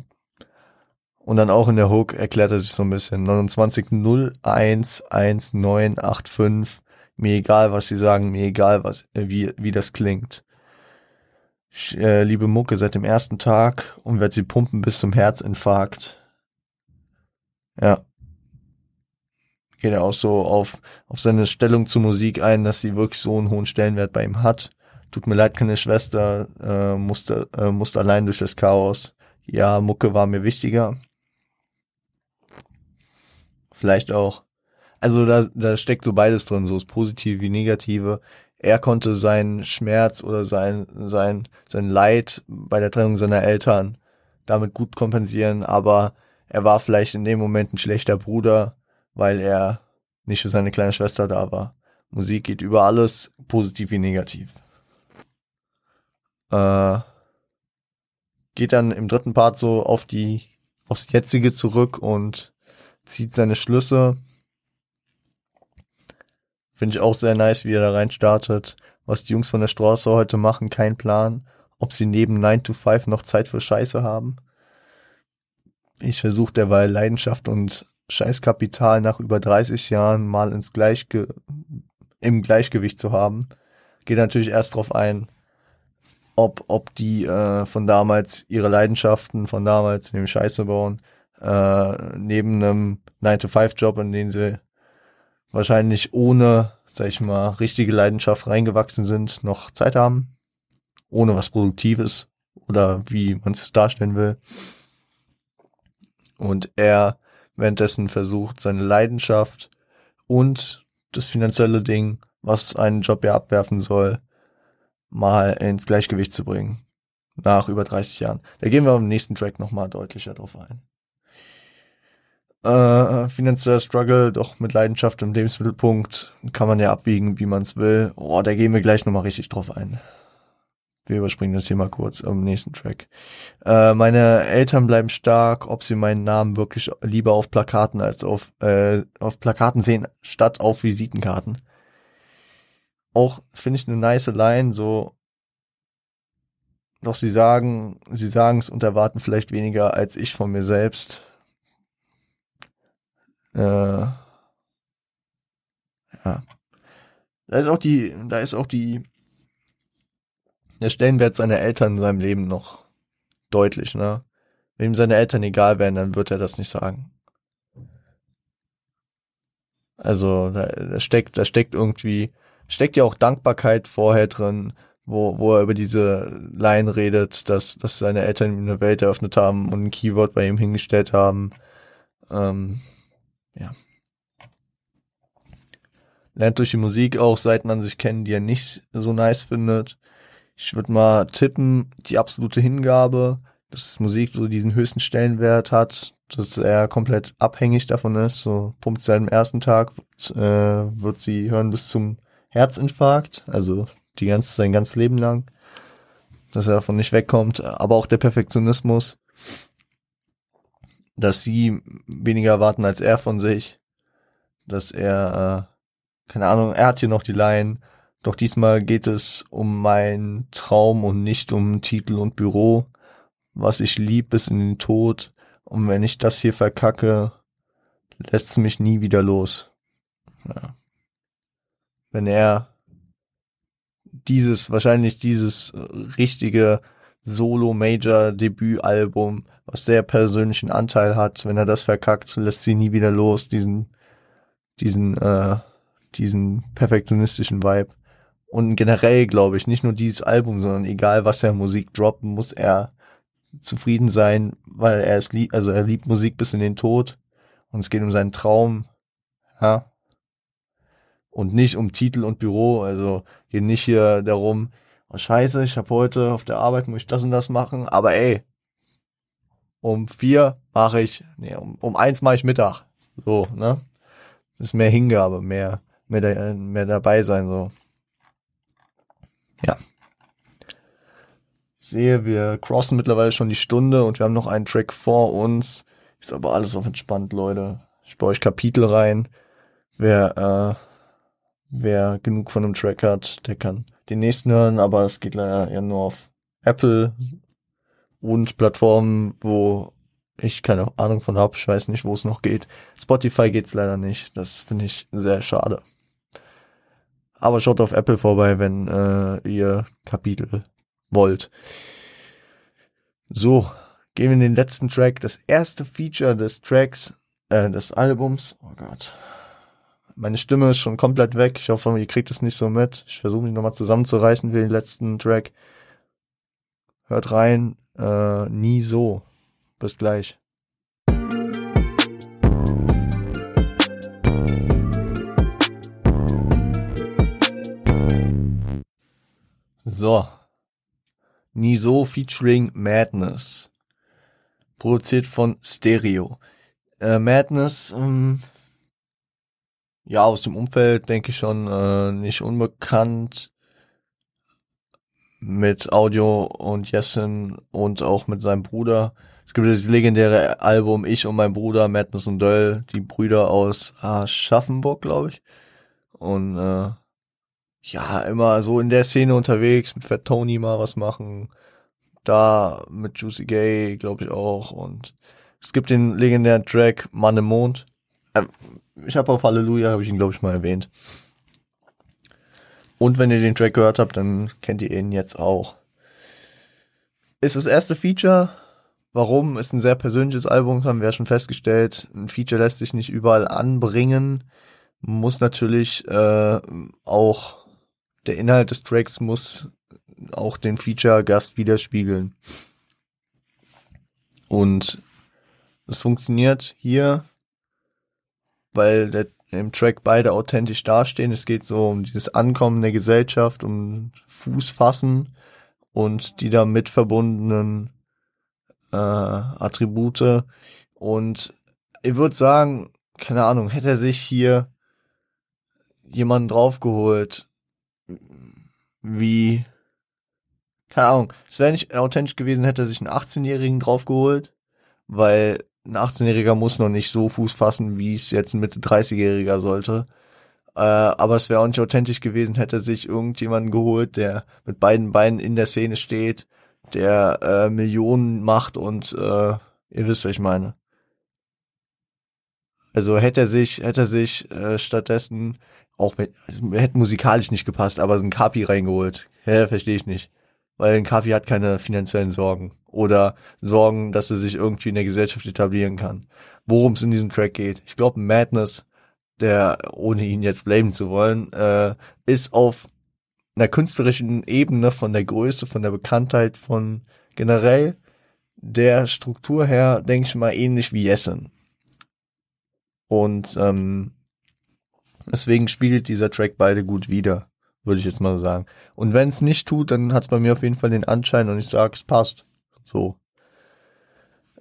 und dann auch in der Hook erklärt er sich so ein bisschen. 29011985. Mir egal, was sie sagen, mir egal, was, äh, wie, wie das klingt. Ich äh, liebe Mucke seit dem ersten Tag und werde sie pumpen bis zum Herzinfarkt. Ja. Geht er auch so auf, auf seine Stellung zur Musik ein, dass sie wirklich so einen hohen Stellenwert bei ihm hat. Tut mir leid, keine Schwester, äh, musste, äh, musste allein durch das Chaos. Ja, Mucke war mir wichtiger vielleicht auch, also da, da steckt so beides drin, so das Positive wie Negative. Er konnte seinen Schmerz oder sein, sein, sein Leid bei der Trennung seiner Eltern damit gut kompensieren, aber er war vielleicht in dem Moment ein schlechter Bruder, weil er nicht für seine kleine Schwester da war. Musik geht über alles, positiv wie negativ. Äh, geht dann im dritten Part so auf die, aufs Jetzige zurück und zieht seine Schlüsse. Finde ich auch sehr nice, wie er da rein startet. Was die Jungs von der Straße heute machen, kein Plan. Ob sie neben 9 to 5 noch Zeit für Scheiße haben. Ich versuche derweil Leidenschaft und Scheißkapital nach über 30 Jahren mal ins Gleichge im Gleichgewicht zu haben. Geht natürlich erst drauf ein, ob, ob die äh, von damals ihre Leidenschaften von damals, dem Scheiße bauen, äh, neben einem 9-to-5-Job, in den sie wahrscheinlich ohne, sag ich mal, richtige Leidenschaft reingewachsen sind, noch Zeit haben, ohne was Produktives oder wie man es darstellen will. Und er währenddessen versucht, seine Leidenschaft und das finanzielle Ding, was einen Job ja abwerfen soll, mal ins Gleichgewicht zu bringen. Nach über 30 Jahren. Da gehen wir im nächsten Track nochmal deutlicher drauf ein äh, finanzieller Struggle, doch mit Leidenschaft im Lebensmittelpunkt kann man ja abwiegen, wie man es will. Oh, da gehen wir gleich nochmal richtig drauf ein. Wir überspringen das hier mal kurz im nächsten Track. Äh, meine Eltern bleiben stark, ob sie meinen Namen wirklich lieber auf Plakaten als auf, äh, auf Plakaten sehen, statt auf Visitenkarten. Auch finde ich eine nice Line, so doch sie sagen, sie sagen es und erwarten vielleicht weniger als ich von mir selbst. Äh, ja. Da ist auch die, da ist auch die, der Stellenwert seiner Eltern in seinem Leben noch deutlich, ne? Wenn ihm seine Eltern egal wären, dann wird er das nicht sagen. Also, da, da steckt, da steckt irgendwie, steckt ja auch Dankbarkeit vorher drin, wo, wo er über diese Line redet, dass, dass seine Eltern ihm eine Welt eröffnet haben und ein Keyword bei ihm hingestellt haben. Ähm, ja. Lernt durch die Musik auch Seiten an sich kennen, die er nicht so nice findet. Ich würde mal tippen, die absolute Hingabe, dass Musik so diesen höchsten Stellenwert hat, dass er komplett abhängig davon ist. So pumpt seit dem ersten Tag, wird, äh, wird sie hören bis zum Herzinfarkt, also die ganze, sein ganzes Leben lang, dass er davon nicht wegkommt. Aber auch der Perfektionismus, dass sie weniger erwarten als er von sich, dass er, äh, keine Ahnung, er hat hier noch die Line, doch diesmal geht es um meinen Traum und nicht um Titel und Büro, was ich lieb bis in den Tod, und wenn ich das hier verkacke, lässt es mich nie wieder los. Ja. wenn er dieses, wahrscheinlich dieses richtige Solo-Major-Debütalbum, was sehr persönlichen Anteil hat, wenn er das verkackt, lässt sie nie wieder los, diesen, diesen, äh, diesen perfektionistischen Vibe. Und generell glaube ich, nicht nur dieses Album, sondern egal was er Musik droppt, muss er zufrieden sein, weil er es liebt, also er liebt Musik bis in den Tod und es geht um seinen Traum, ja. Und nicht um Titel und Büro, also geht nicht hier darum, oh scheiße, ich habe heute auf der Arbeit, muss ich das und das machen, aber ey, um vier mache ich, nee, um, um eins mache ich Mittag. So, ne? Das ist mehr Hingabe, mehr, mehr, mehr dabei sein, so. Ja. Ich sehe, wir crossen mittlerweile schon die Stunde und wir haben noch einen Track vor uns. Ist aber alles auf entspannt, Leute. Ich baue euch Kapitel rein. Wer, äh, wer genug von einem Track hat, der kann den nächsten hören, aber es geht leider eher nur auf Apple und Plattformen, wo ich keine Ahnung von habe. Ich weiß nicht, wo es noch geht. Spotify geht's leider nicht. Das finde ich sehr schade. Aber schaut auf Apple vorbei, wenn äh, ihr Kapitel wollt. So, gehen wir in den letzten Track. Das erste Feature des Tracks, äh, des Albums. Oh Gott. Meine Stimme ist schon komplett weg. Ich hoffe, ihr kriegt es nicht so mit. Ich versuche mich nochmal zusammenzureißen für den letzten Track. Hört rein. Äh, nie so. Bis gleich. So. Nie so featuring Madness. Produziert von Stereo. Äh, Madness, ähm, ja, aus dem Umfeld denke ich schon äh, nicht unbekannt mit Audio und Jessen und auch mit seinem Bruder. Es gibt das legendäre Album Ich und mein Bruder, Madness und Döll, die Brüder aus Aschaffenburg, glaube ich. Und äh, ja, immer so in der Szene unterwegs, mit Fat Tony mal was machen. Da mit Juicy Gay, glaube ich auch. Und es gibt den legendären Track Mann im Mond. Äh, ich habe auf Halleluja, habe ich ihn, glaube ich, mal erwähnt. Und wenn ihr den Track gehört habt, dann kennt ihr ihn jetzt auch. Ist das erste Feature. Warum? Ist ein sehr persönliches Album, haben wir ja schon festgestellt. Ein Feature lässt sich nicht überall anbringen. Muss natürlich äh, auch der Inhalt des Tracks muss auch den Feature-Gast widerspiegeln. Und es funktioniert hier, weil der im Track beide authentisch dastehen. Es geht so um dieses Ankommen der Gesellschaft, um Fußfassen und die damit verbundenen äh, Attribute. Und ich würde sagen, keine Ahnung, hätte er sich hier jemanden draufgeholt, wie, keine Ahnung, es wäre nicht authentisch gewesen, hätte er sich einen 18-Jährigen draufgeholt, weil ein 18-Jähriger muss noch nicht so Fuß fassen, wie es jetzt ein Mitte 30-Jähriger sollte. Äh, aber es wäre auch nicht authentisch gewesen, hätte sich irgendjemanden geholt, der mit beiden Beinen in der Szene steht, der äh, Millionen macht und äh, ihr wisst, was ich meine. Also hätte er sich, hätte er sich äh, stattdessen auch mit, also, hätte musikalisch nicht gepasst, aber so ein Kapi reingeholt. Hä, verstehe ich nicht weil ein Kapi hat keine finanziellen Sorgen oder Sorgen, dass er sich irgendwie in der Gesellschaft etablieren kann. Worum es in diesem Track geht. Ich glaube, Madness, der, ohne ihn jetzt blamen zu wollen, äh, ist auf einer künstlerischen Ebene von der Größe, von der Bekanntheit, von generell der Struktur her, denke ich mal, ähnlich wie Jessen. Und ähm, deswegen spiegelt dieser Track beide gut wider würde ich jetzt mal sagen. Und wenn es nicht tut, dann hat es bei mir auf jeden Fall den Anschein und ich sage, es passt. So.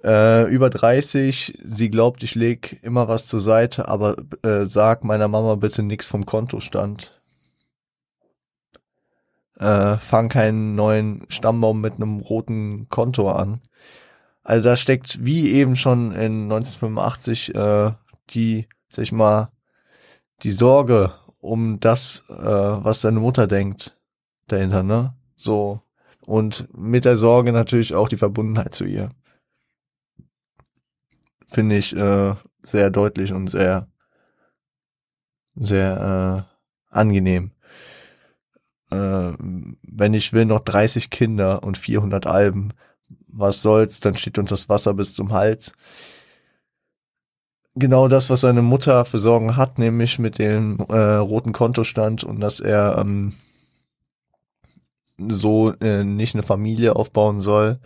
Äh, über 30, sie glaubt, ich leg immer was zur Seite, aber äh, sag meiner Mama bitte nix vom Kontostand. Äh, fang keinen neuen Stammbaum mit einem roten Konto an. Also da steckt wie eben schon in 1985 äh, die, sag ich mal, die Sorge um das, äh, was seine Mutter denkt dahinter, ne? So. Und mit der Sorge natürlich auch die Verbundenheit zu ihr. Finde ich äh, sehr deutlich und sehr, sehr angenehm. Äh, wenn ich will, noch 30 Kinder und 400 Alben. Was soll's, dann steht uns das Wasser bis zum Hals. Genau das, was seine Mutter für Sorgen hat, nämlich mit dem äh, roten Kontostand und dass er ähm, so äh, nicht eine Familie aufbauen soll.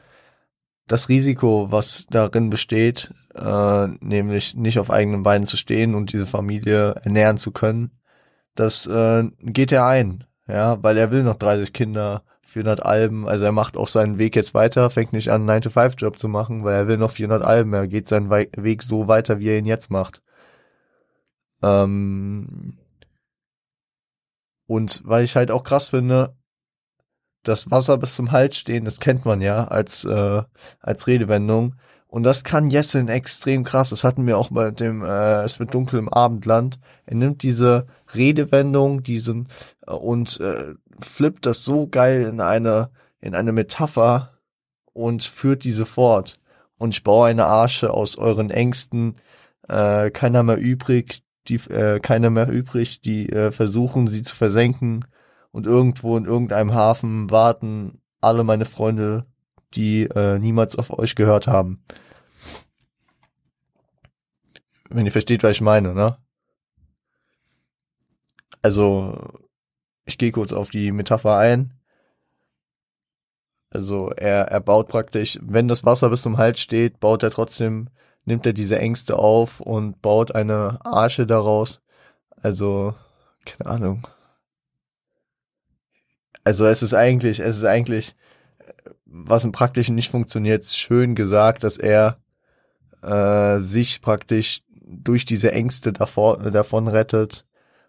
Das Risiko, was darin besteht, äh, nämlich nicht auf eigenen Beinen zu stehen und diese Familie ernähren zu können, das äh, geht er ein, ja, weil er will noch 30 Kinder, 400 Alben, also er macht auch seinen Weg jetzt weiter, fängt nicht an, einen 9-to-5-Job zu machen, weil er will noch 400 Alben, er geht seinen We Weg so weiter, wie er ihn jetzt macht. Ähm und weil ich halt auch krass finde, das Wasser bis zum Hals stehen, das kennt man ja als, äh, als Redewendung. Und das kann Jessen extrem krass. Das hatten wir auch bei dem äh, Es wird dunkel im Abendland. Er nimmt diese Redewendung, diesen äh, und äh, flippt das so geil in eine in eine Metapher und führt diese fort. Und ich baue eine Arche aus euren Ängsten, äh, keiner mehr übrig, die äh, keiner mehr übrig, die äh, versuchen sie zu versenken und irgendwo in irgendeinem Hafen warten alle meine Freunde, die äh, niemals auf euch gehört haben. Wenn ihr versteht, was ich meine, ne? Also, ich gehe kurz auf die Metapher ein. Also er, er baut praktisch, wenn das Wasser bis zum Hals steht, baut er trotzdem, nimmt er diese Ängste auf und baut eine Arche daraus. Also, keine Ahnung. Also es ist eigentlich, es ist eigentlich, was im Praktischen nicht funktioniert, schön gesagt, dass er äh, sich praktisch durch diese Ängste davor, davon rettet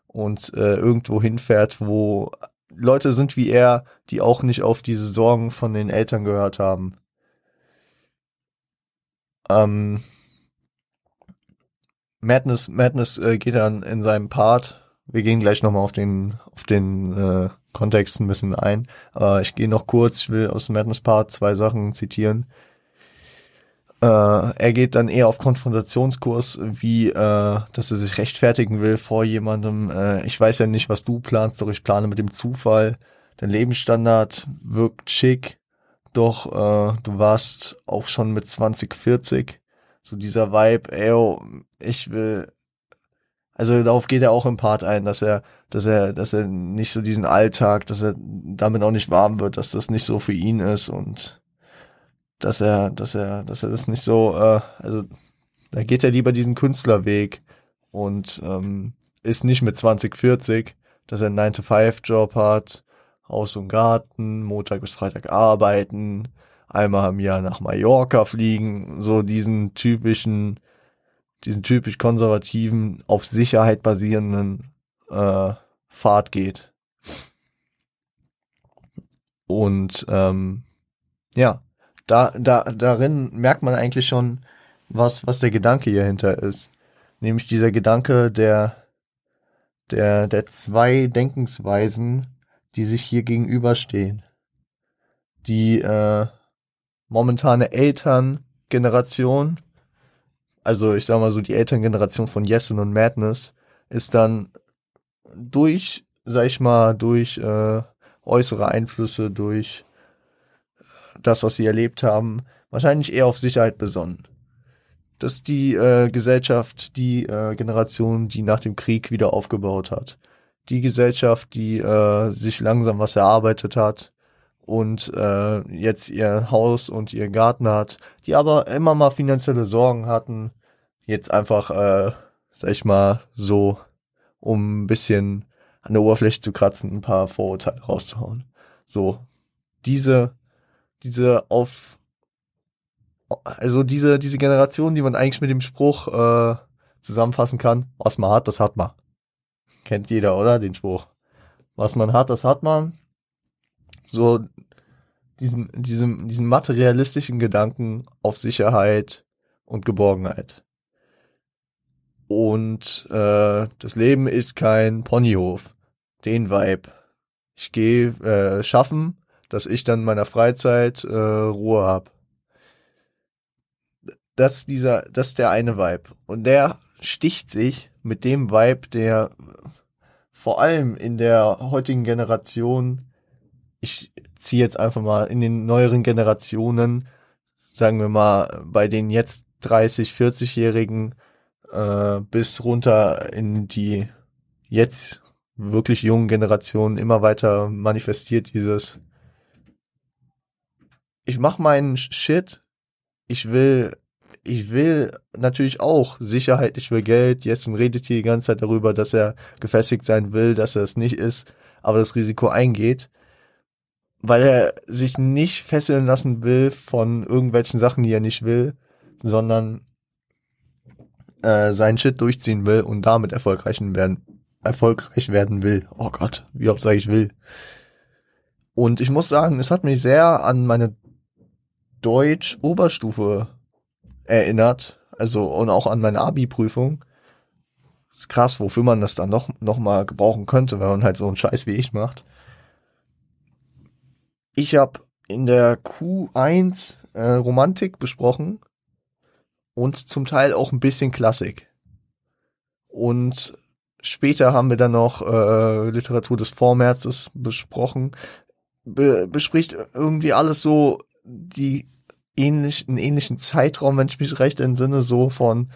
und äh, irgendwo hinfährt, wo Leute sind wie er, die auch nicht auf diese Sorgen von den Eltern gehört haben. Ähm, Madness, Madness äh, geht dann in seinem Part. Wir gehen gleich nochmal auf den, auf den äh, Kontext ein bisschen ein. Aber ich gehe noch kurz, ich will aus dem Madness Part zwei Sachen zitieren. Äh, er geht dann eher auf Konfrontationskurs, wie äh, dass er sich rechtfertigen will vor jemandem. Äh, ich weiß ja nicht, was du planst, doch ich plane mit dem Zufall. Dein Lebensstandard wirkt schick, doch äh, du warst auch schon mit 20, 40. So dieser Vibe, ey, ich will. Also darauf geht er auch im Part ein, dass er, dass er, dass er nicht so diesen Alltag, dass er damit auch nicht warm wird, dass das nicht so für ihn ist und dass er, dass er, dass er das nicht so, äh, also da geht er lieber diesen Künstlerweg und ähm, ist nicht mit 20, 40, dass er einen 9-to-5-Job hat, Haus und Garten, Montag bis Freitag arbeiten, einmal im Jahr nach Mallorca fliegen, so diesen typischen, diesen typisch konservativen, auf Sicherheit basierenden äh, Pfad geht. Und ähm, ja, da, da, darin merkt man eigentlich schon, was, was der Gedanke hier hinter ist. Nämlich dieser Gedanke der, der, der zwei Denkensweisen, die sich hier gegenüberstehen. Die äh, momentane Elterngeneration, also ich sag mal so die Elterngeneration von Yesin und Madness, ist dann durch, sag ich mal, durch äh, äußere Einflüsse, durch das, was sie erlebt haben, wahrscheinlich eher auf Sicherheit besonnen. Das ist die äh, Gesellschaft, die äh, Generation, die nach dem Krieg wieder aufgebaut hat. Die Gesellschaft, die äh, sich langsam was erarbeitet hat und äh, jetzt ihr Haus und ihr Garten hat, die aber immer mal finanzielle Sorgen hatten, jetzt einfach, äh, sag ich mal, so, um ein bisschen an der Oberfläche zu kratzen, ein paar Vorurteile rauszuhauen. So, diese diese auf also diese diese Generation, die man eigentlich mit dem Spruch äh, zusammenfassen kann, was man hat, das hat man. Kennt jeder, oder? Den Spruch. Was man hat, das hat man. So diesen diesem diesen materialistischen Gedanken auf Sicherheit und Geborgenheit. Und äh, das Leben ist kein Ponyhof. Den Vibe. Ich gehe äh, schaffen, dass ich dann in meiner Freizeit äh, Ruhe hab. Das dieser, das ist der eine Vibe. Und der sticht sich mit dem Vibe, der vor allem in der heutigen Generation, ich ziehe jetzt einfach mal in den neueren Generationen, sagen wir mal, bei den jetzt 30, 40-Jährigen äh, bis runter in die jetzt wirklich jungen Generationen immer weiter manifestiert dieses ich mach meinen Shit, ich will ich will natürlich auch Sicherheit, ich will Geld. Jessen redet hier die ganze Zeit darüber, dass er gefestigt sein will, dass er es nicht ist, aber das Risiko eingeht, weil er sich nicht fesseln lassen will von irgendwelchen Sachen, die er nicht will, sondern äh, seinen Shit durchziehen will und damit erfolgreich werden, erfolgreich werden will. Oh Gott, wie oft sage ich will. Und ich muss sagen, es hat mich sehr an meine Deutsch-Oberstufe erinnert, also und auch an meine Abi-Prüfung. Ist krass, wofür man das dann noch, noch mal gebrauchen könnte, wenn man halt so einen Scheiß wie ich macht. Ich habe in der Q1 äh, Romantik besprochen und zum Teil auch ein bisschen Klassik. Und später haben wir dann noch äh, Literatur des Vormärzes besprochen. Be bespricht irgendwie alles so die ähnlich, einen ähnlichen Zeitraum, wenn ich mich recht entsinne, so von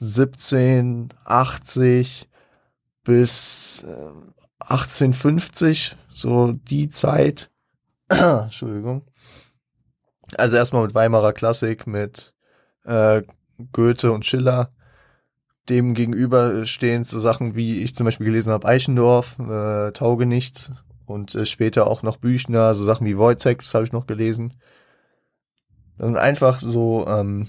1780 bis äh, 1850, so die Zeit. [CLEARS THROAT] Entschuldigung. Also erstmal mit Weimarer Klassik, mit äh, Goethe und Schiller. Dem gegenüber stehen so Sachen, wie ich zum Beispiel gelesen habe, Eichendorff, äh, Taugenichts und äh, später auch noch Büchner, so Sachen wie Wojciech, das habe ich noch gelesen. Das sind einfach so ähm,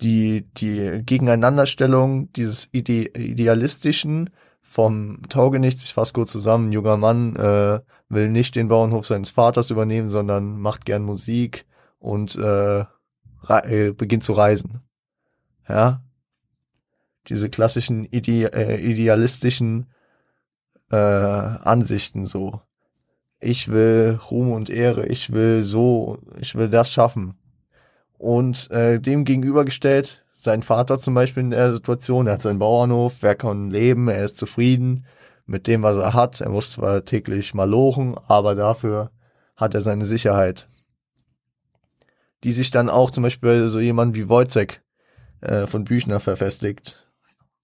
die, die Gegeneinanderstellung dieses Ide Idealistischen vom Taugenichts, ich fasse kurz zusammen, ein junger Mann äh, will nicht den Bauernhof seines Vaters übernehmen, sondern macht gern Musik und äh, äh, beginnt zu reisen. Ja. Diese klassischen ide äh, idealistischen äh, Ansichten so ich will Ruhm und Ehre, ich will so, ich will das schaffen. Und äh, dem gegenübergestellt, sein Vater zum Beispiel in der Situation, er hat seinen Bauernhof, wer kann leben, er ist zufrieden mit dem, was er hat. Er muss zwar täglich mal lochen, aber dafür hat er seine Sicherheit. Die sich dann auch zum Beispiel so jemand wie Wojcek äh, von Büchner verfestigt.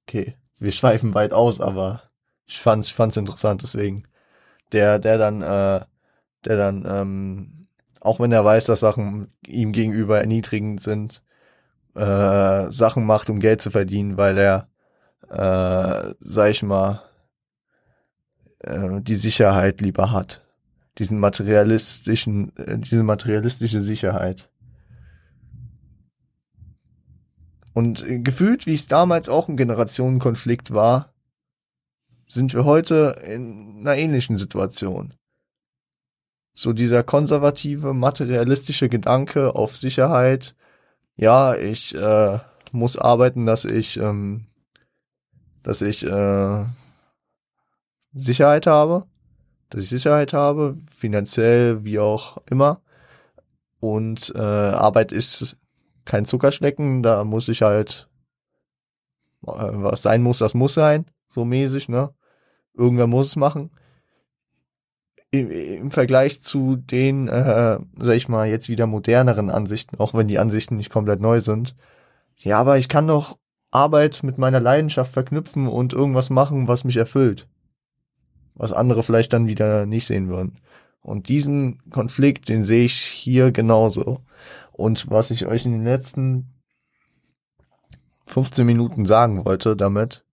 Okay, wir schweifen weit aus, aber ich fand's, ich fand's interessant, deswegen der, der dann, äh, der dann, ähm, auch wenn er weiß, dass Sachen ihm gegenüber erniedrigend sind, äh, Sachen macht, um Geld zu verdienen, weil er, äh, sag ich mal, äh, die Sicherheit lieber hat. Diesen materialistischen, äh, diese materialistische Sicherheit. Und gefühlt, wie es damals auch ein Generationenkonflikt war, sind wir heute in einer ähnlichen Situation. So dieser konservative, materialistische Gedanke auf Sicherheit. Ja, ich äh, muss arbeiten, dass ich, ähm, dass ich äh, Sicherheit habe, dass ich Sicherheit habe, finanziell wie auch immer. Und äh, Arbeit ist kein Zuckerschlecken, da muss ich halt, äh, was sein muss, das muss sein so mäßig, ne? Irgendwer muss es machen. Im, im Vergleich zu den, äh, sag ich mal, jetzt wieder moderneren Ansichten, auch wenn die Ansichten nicht komplett neu sind. Ja, aber ich kann doch Arbeit mit meiner Leidenschaft verknüpfen und irgendwas machen, was mich erfüllt. Was andere vielleicht dann wieder nicht sehen würden. Und diesen Konflikt, den sehe ich hier genauso. Und was ich euch in den letzten 15 Minuten sagen wollte damit,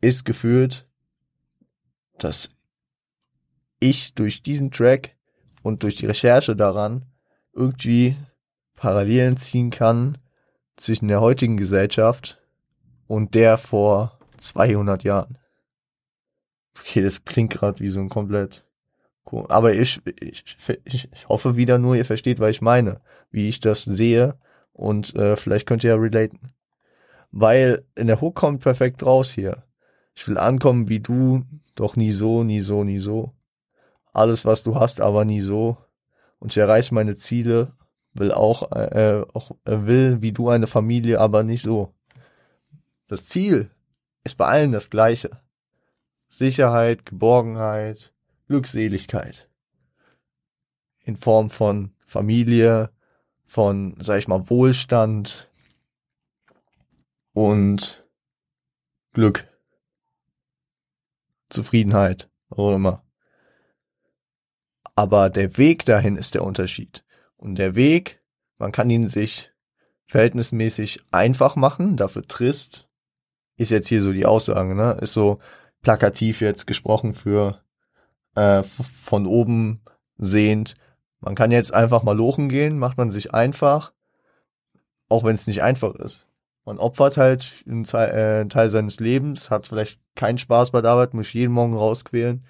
ist gefühlt, dass ich durch diesen Track und durch die Recherche daran irgendwie Parallelen ziehen kann zwischen der heutigen Gesellschaft und der vor 200 Jahren. Okay, das klingt gerade wie so ein komplett. Aber ich, ich, ich hoffe wieder nur, ihr versteht, was ich meine, wie ich das sehe und äh, vielleicht könnt ihr ja relaten. Weil in der Hook kommt perfekt raus hier. Ich will ankommen wie du, doch nie so, nie so, nie so. Alles, was du hast, aber nie so. Und ich erreiche meine Ziele, will auch, äh, auch äh, will wie du eine Familie, aber nicht so. Das Ziel ist bei allen das gleiche. Sicherheit, Geborgenheit, Glückseligkeit. In Form von Familie, von, sag ich mal, Wohlstand und Glück. Zufriedenheit, auch immer. Aber der Weg dahin ist der Unterschied. Und der Weg, man kann ihn sich verhältnismäßig einfach machen, dafür trist, ist jetzt hier so die Aussage, ne? Ist so plakativ jetzt gesprochen für äh, von oben sehend. Man kann jetzt einfach mal lochen gehen, macht man sich einfach, auch wenn es nicht einfach ist. Man opfert halt einen Teil, äh, einen Teil seines Lebens, hat vielleicht keinen Spaß bei der Arbeit, muss jeden Morgen rausquälen,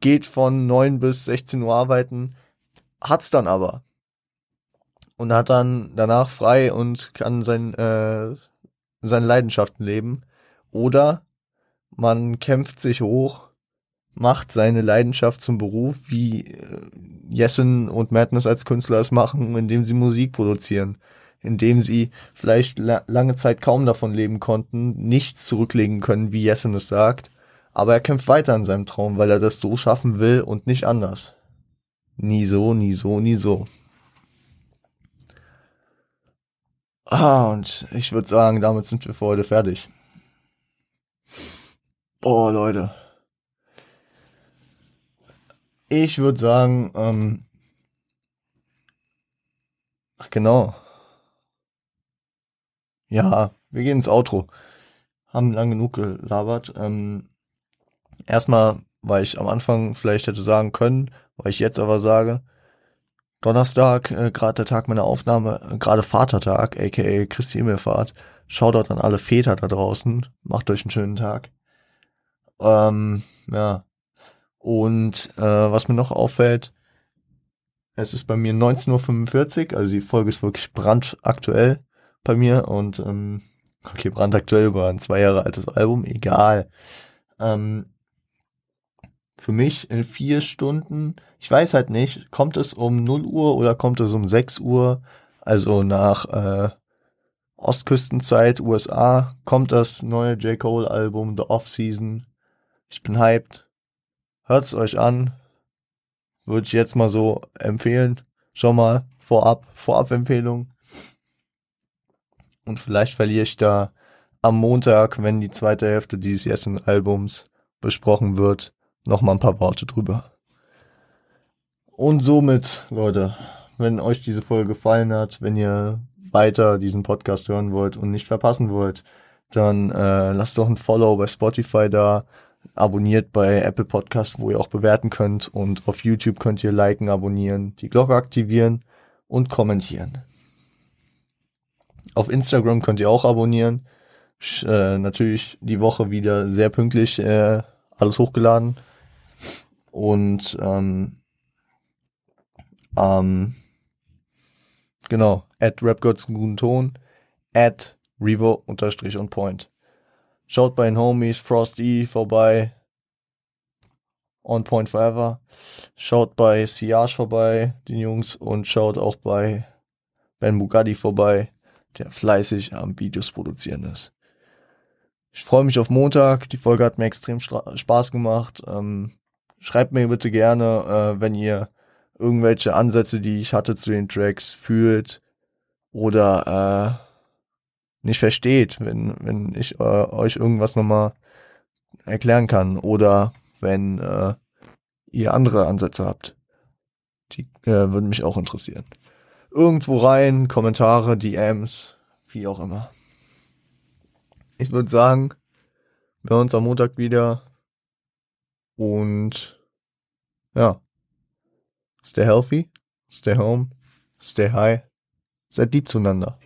geht von neun bis 16 Uhr arbeiten, hat's dann aber. Und hat dann danach frei und kann sein, äh, seine Leidenschaften leben. Oder man kämpft sich hoch, macht seine Leidenschaft zum Beruf, wie äh, Jessen und Madness als Künstler es machen, indem sie Musik produzieren indem sie vielleicht la lange Zeit kaum davon leben konnten, nichts zurücklegen können, wie Jessen es sagt. Aber er kämpft weiter an seinem Traum, weil er das so schaffen will und nicht anders. Nie so, nie so, nie so. Ah, und ich würde sagen, damit sind wir für heute fertig. Boah, Leute. Ich würde sagen, ähm, ach genau. Ja, wir gehen ins Outro. Haben lang genug gelabert. Ähm, erstmal, weil ich am Anfang vielleicht hätte sagen können, weil ich jetzt aber sage, Donnerstag, äh, gerade der Tag meiner Aufnahme, äh, gerade Vatertag, aka Christi Himmelfahrt. Shoutout an alle Väter da draußen. Macht euch einen schönen Tag. Ähm, ja. Und äh, was mir noch auffällt, es ist bei mir 19.45 Uhr, also die Folge ist wirklich brandaktuell bei mir und ähm, okay, brandaktuell über ein zwei Jahre altes Album, egal. Ähm, für mich in vier Stunden, ich weiß halt nicht, kommt es um 0 Uhr oder kommt es um 6 Uhr, also nach äh, Ostküstenzeit, USA, kommt das neue J. Cole Album The Off Season. Ich bin hyped. Hört's euch an. Würde ich jetzt mal so empfehlen. Schon mal vorab, Vorab-Empfehlung. Und vielleicht verliere ich da am Montag, wenn die zweite Hälfte dieses Jessen-Albums besprochen wird, noch mal ein paar Worte drüber. Und somit, Leute, wenn euch diese Folge gefallen hat, wenn ihr weiter diesen Podcast hören wollt und nicht verpassen wollt, dann äh, lasst doch ein Follow bei Spotify da, abonniert bei Apple Podcast, wo ihr auch bewerten könnt und auf YouTube könnt ihr liken, abonnieren, die Glocke aktivieren und kommentieren. Auf Instagram könnt ihr auch abonnieren. Äh, natürlich die Woche wieder sehr pünktlich äh, alles hochgeladen. Und ähm, ähm, genau, at rapgods guten Ton, at revo unterstrich und point. Schaut bei den Homies Frosty vorbei. On Point Forever. Schaut bei Siage vorbei, den Jungs, und schaut auch bei Ben Bugatti vorbei der fleißig am Videos produzieren ist. Ich freue mich auf Montag. Die Folge hat mir extrem Spaß gemacht. Ähm, schreibt mir bitte gerne, äh, wenn ihr irgendwelche Ansätze, die ich hatte zu den Tracks, fühlt oder äh, nicht versteht, wenn, wenn ich äh, euch irgendwas nochmal erklären kann oder wenn äh, ihr andere Ansätze habt. Die äh, würden mich auch interessieren irgendwo rein, Kommentare, DMs, wie auch immer. Ich würde sagen, wir hören uns am Montag wieder und ja, stay healthy, stay home, stay high, seid lieb zueinander.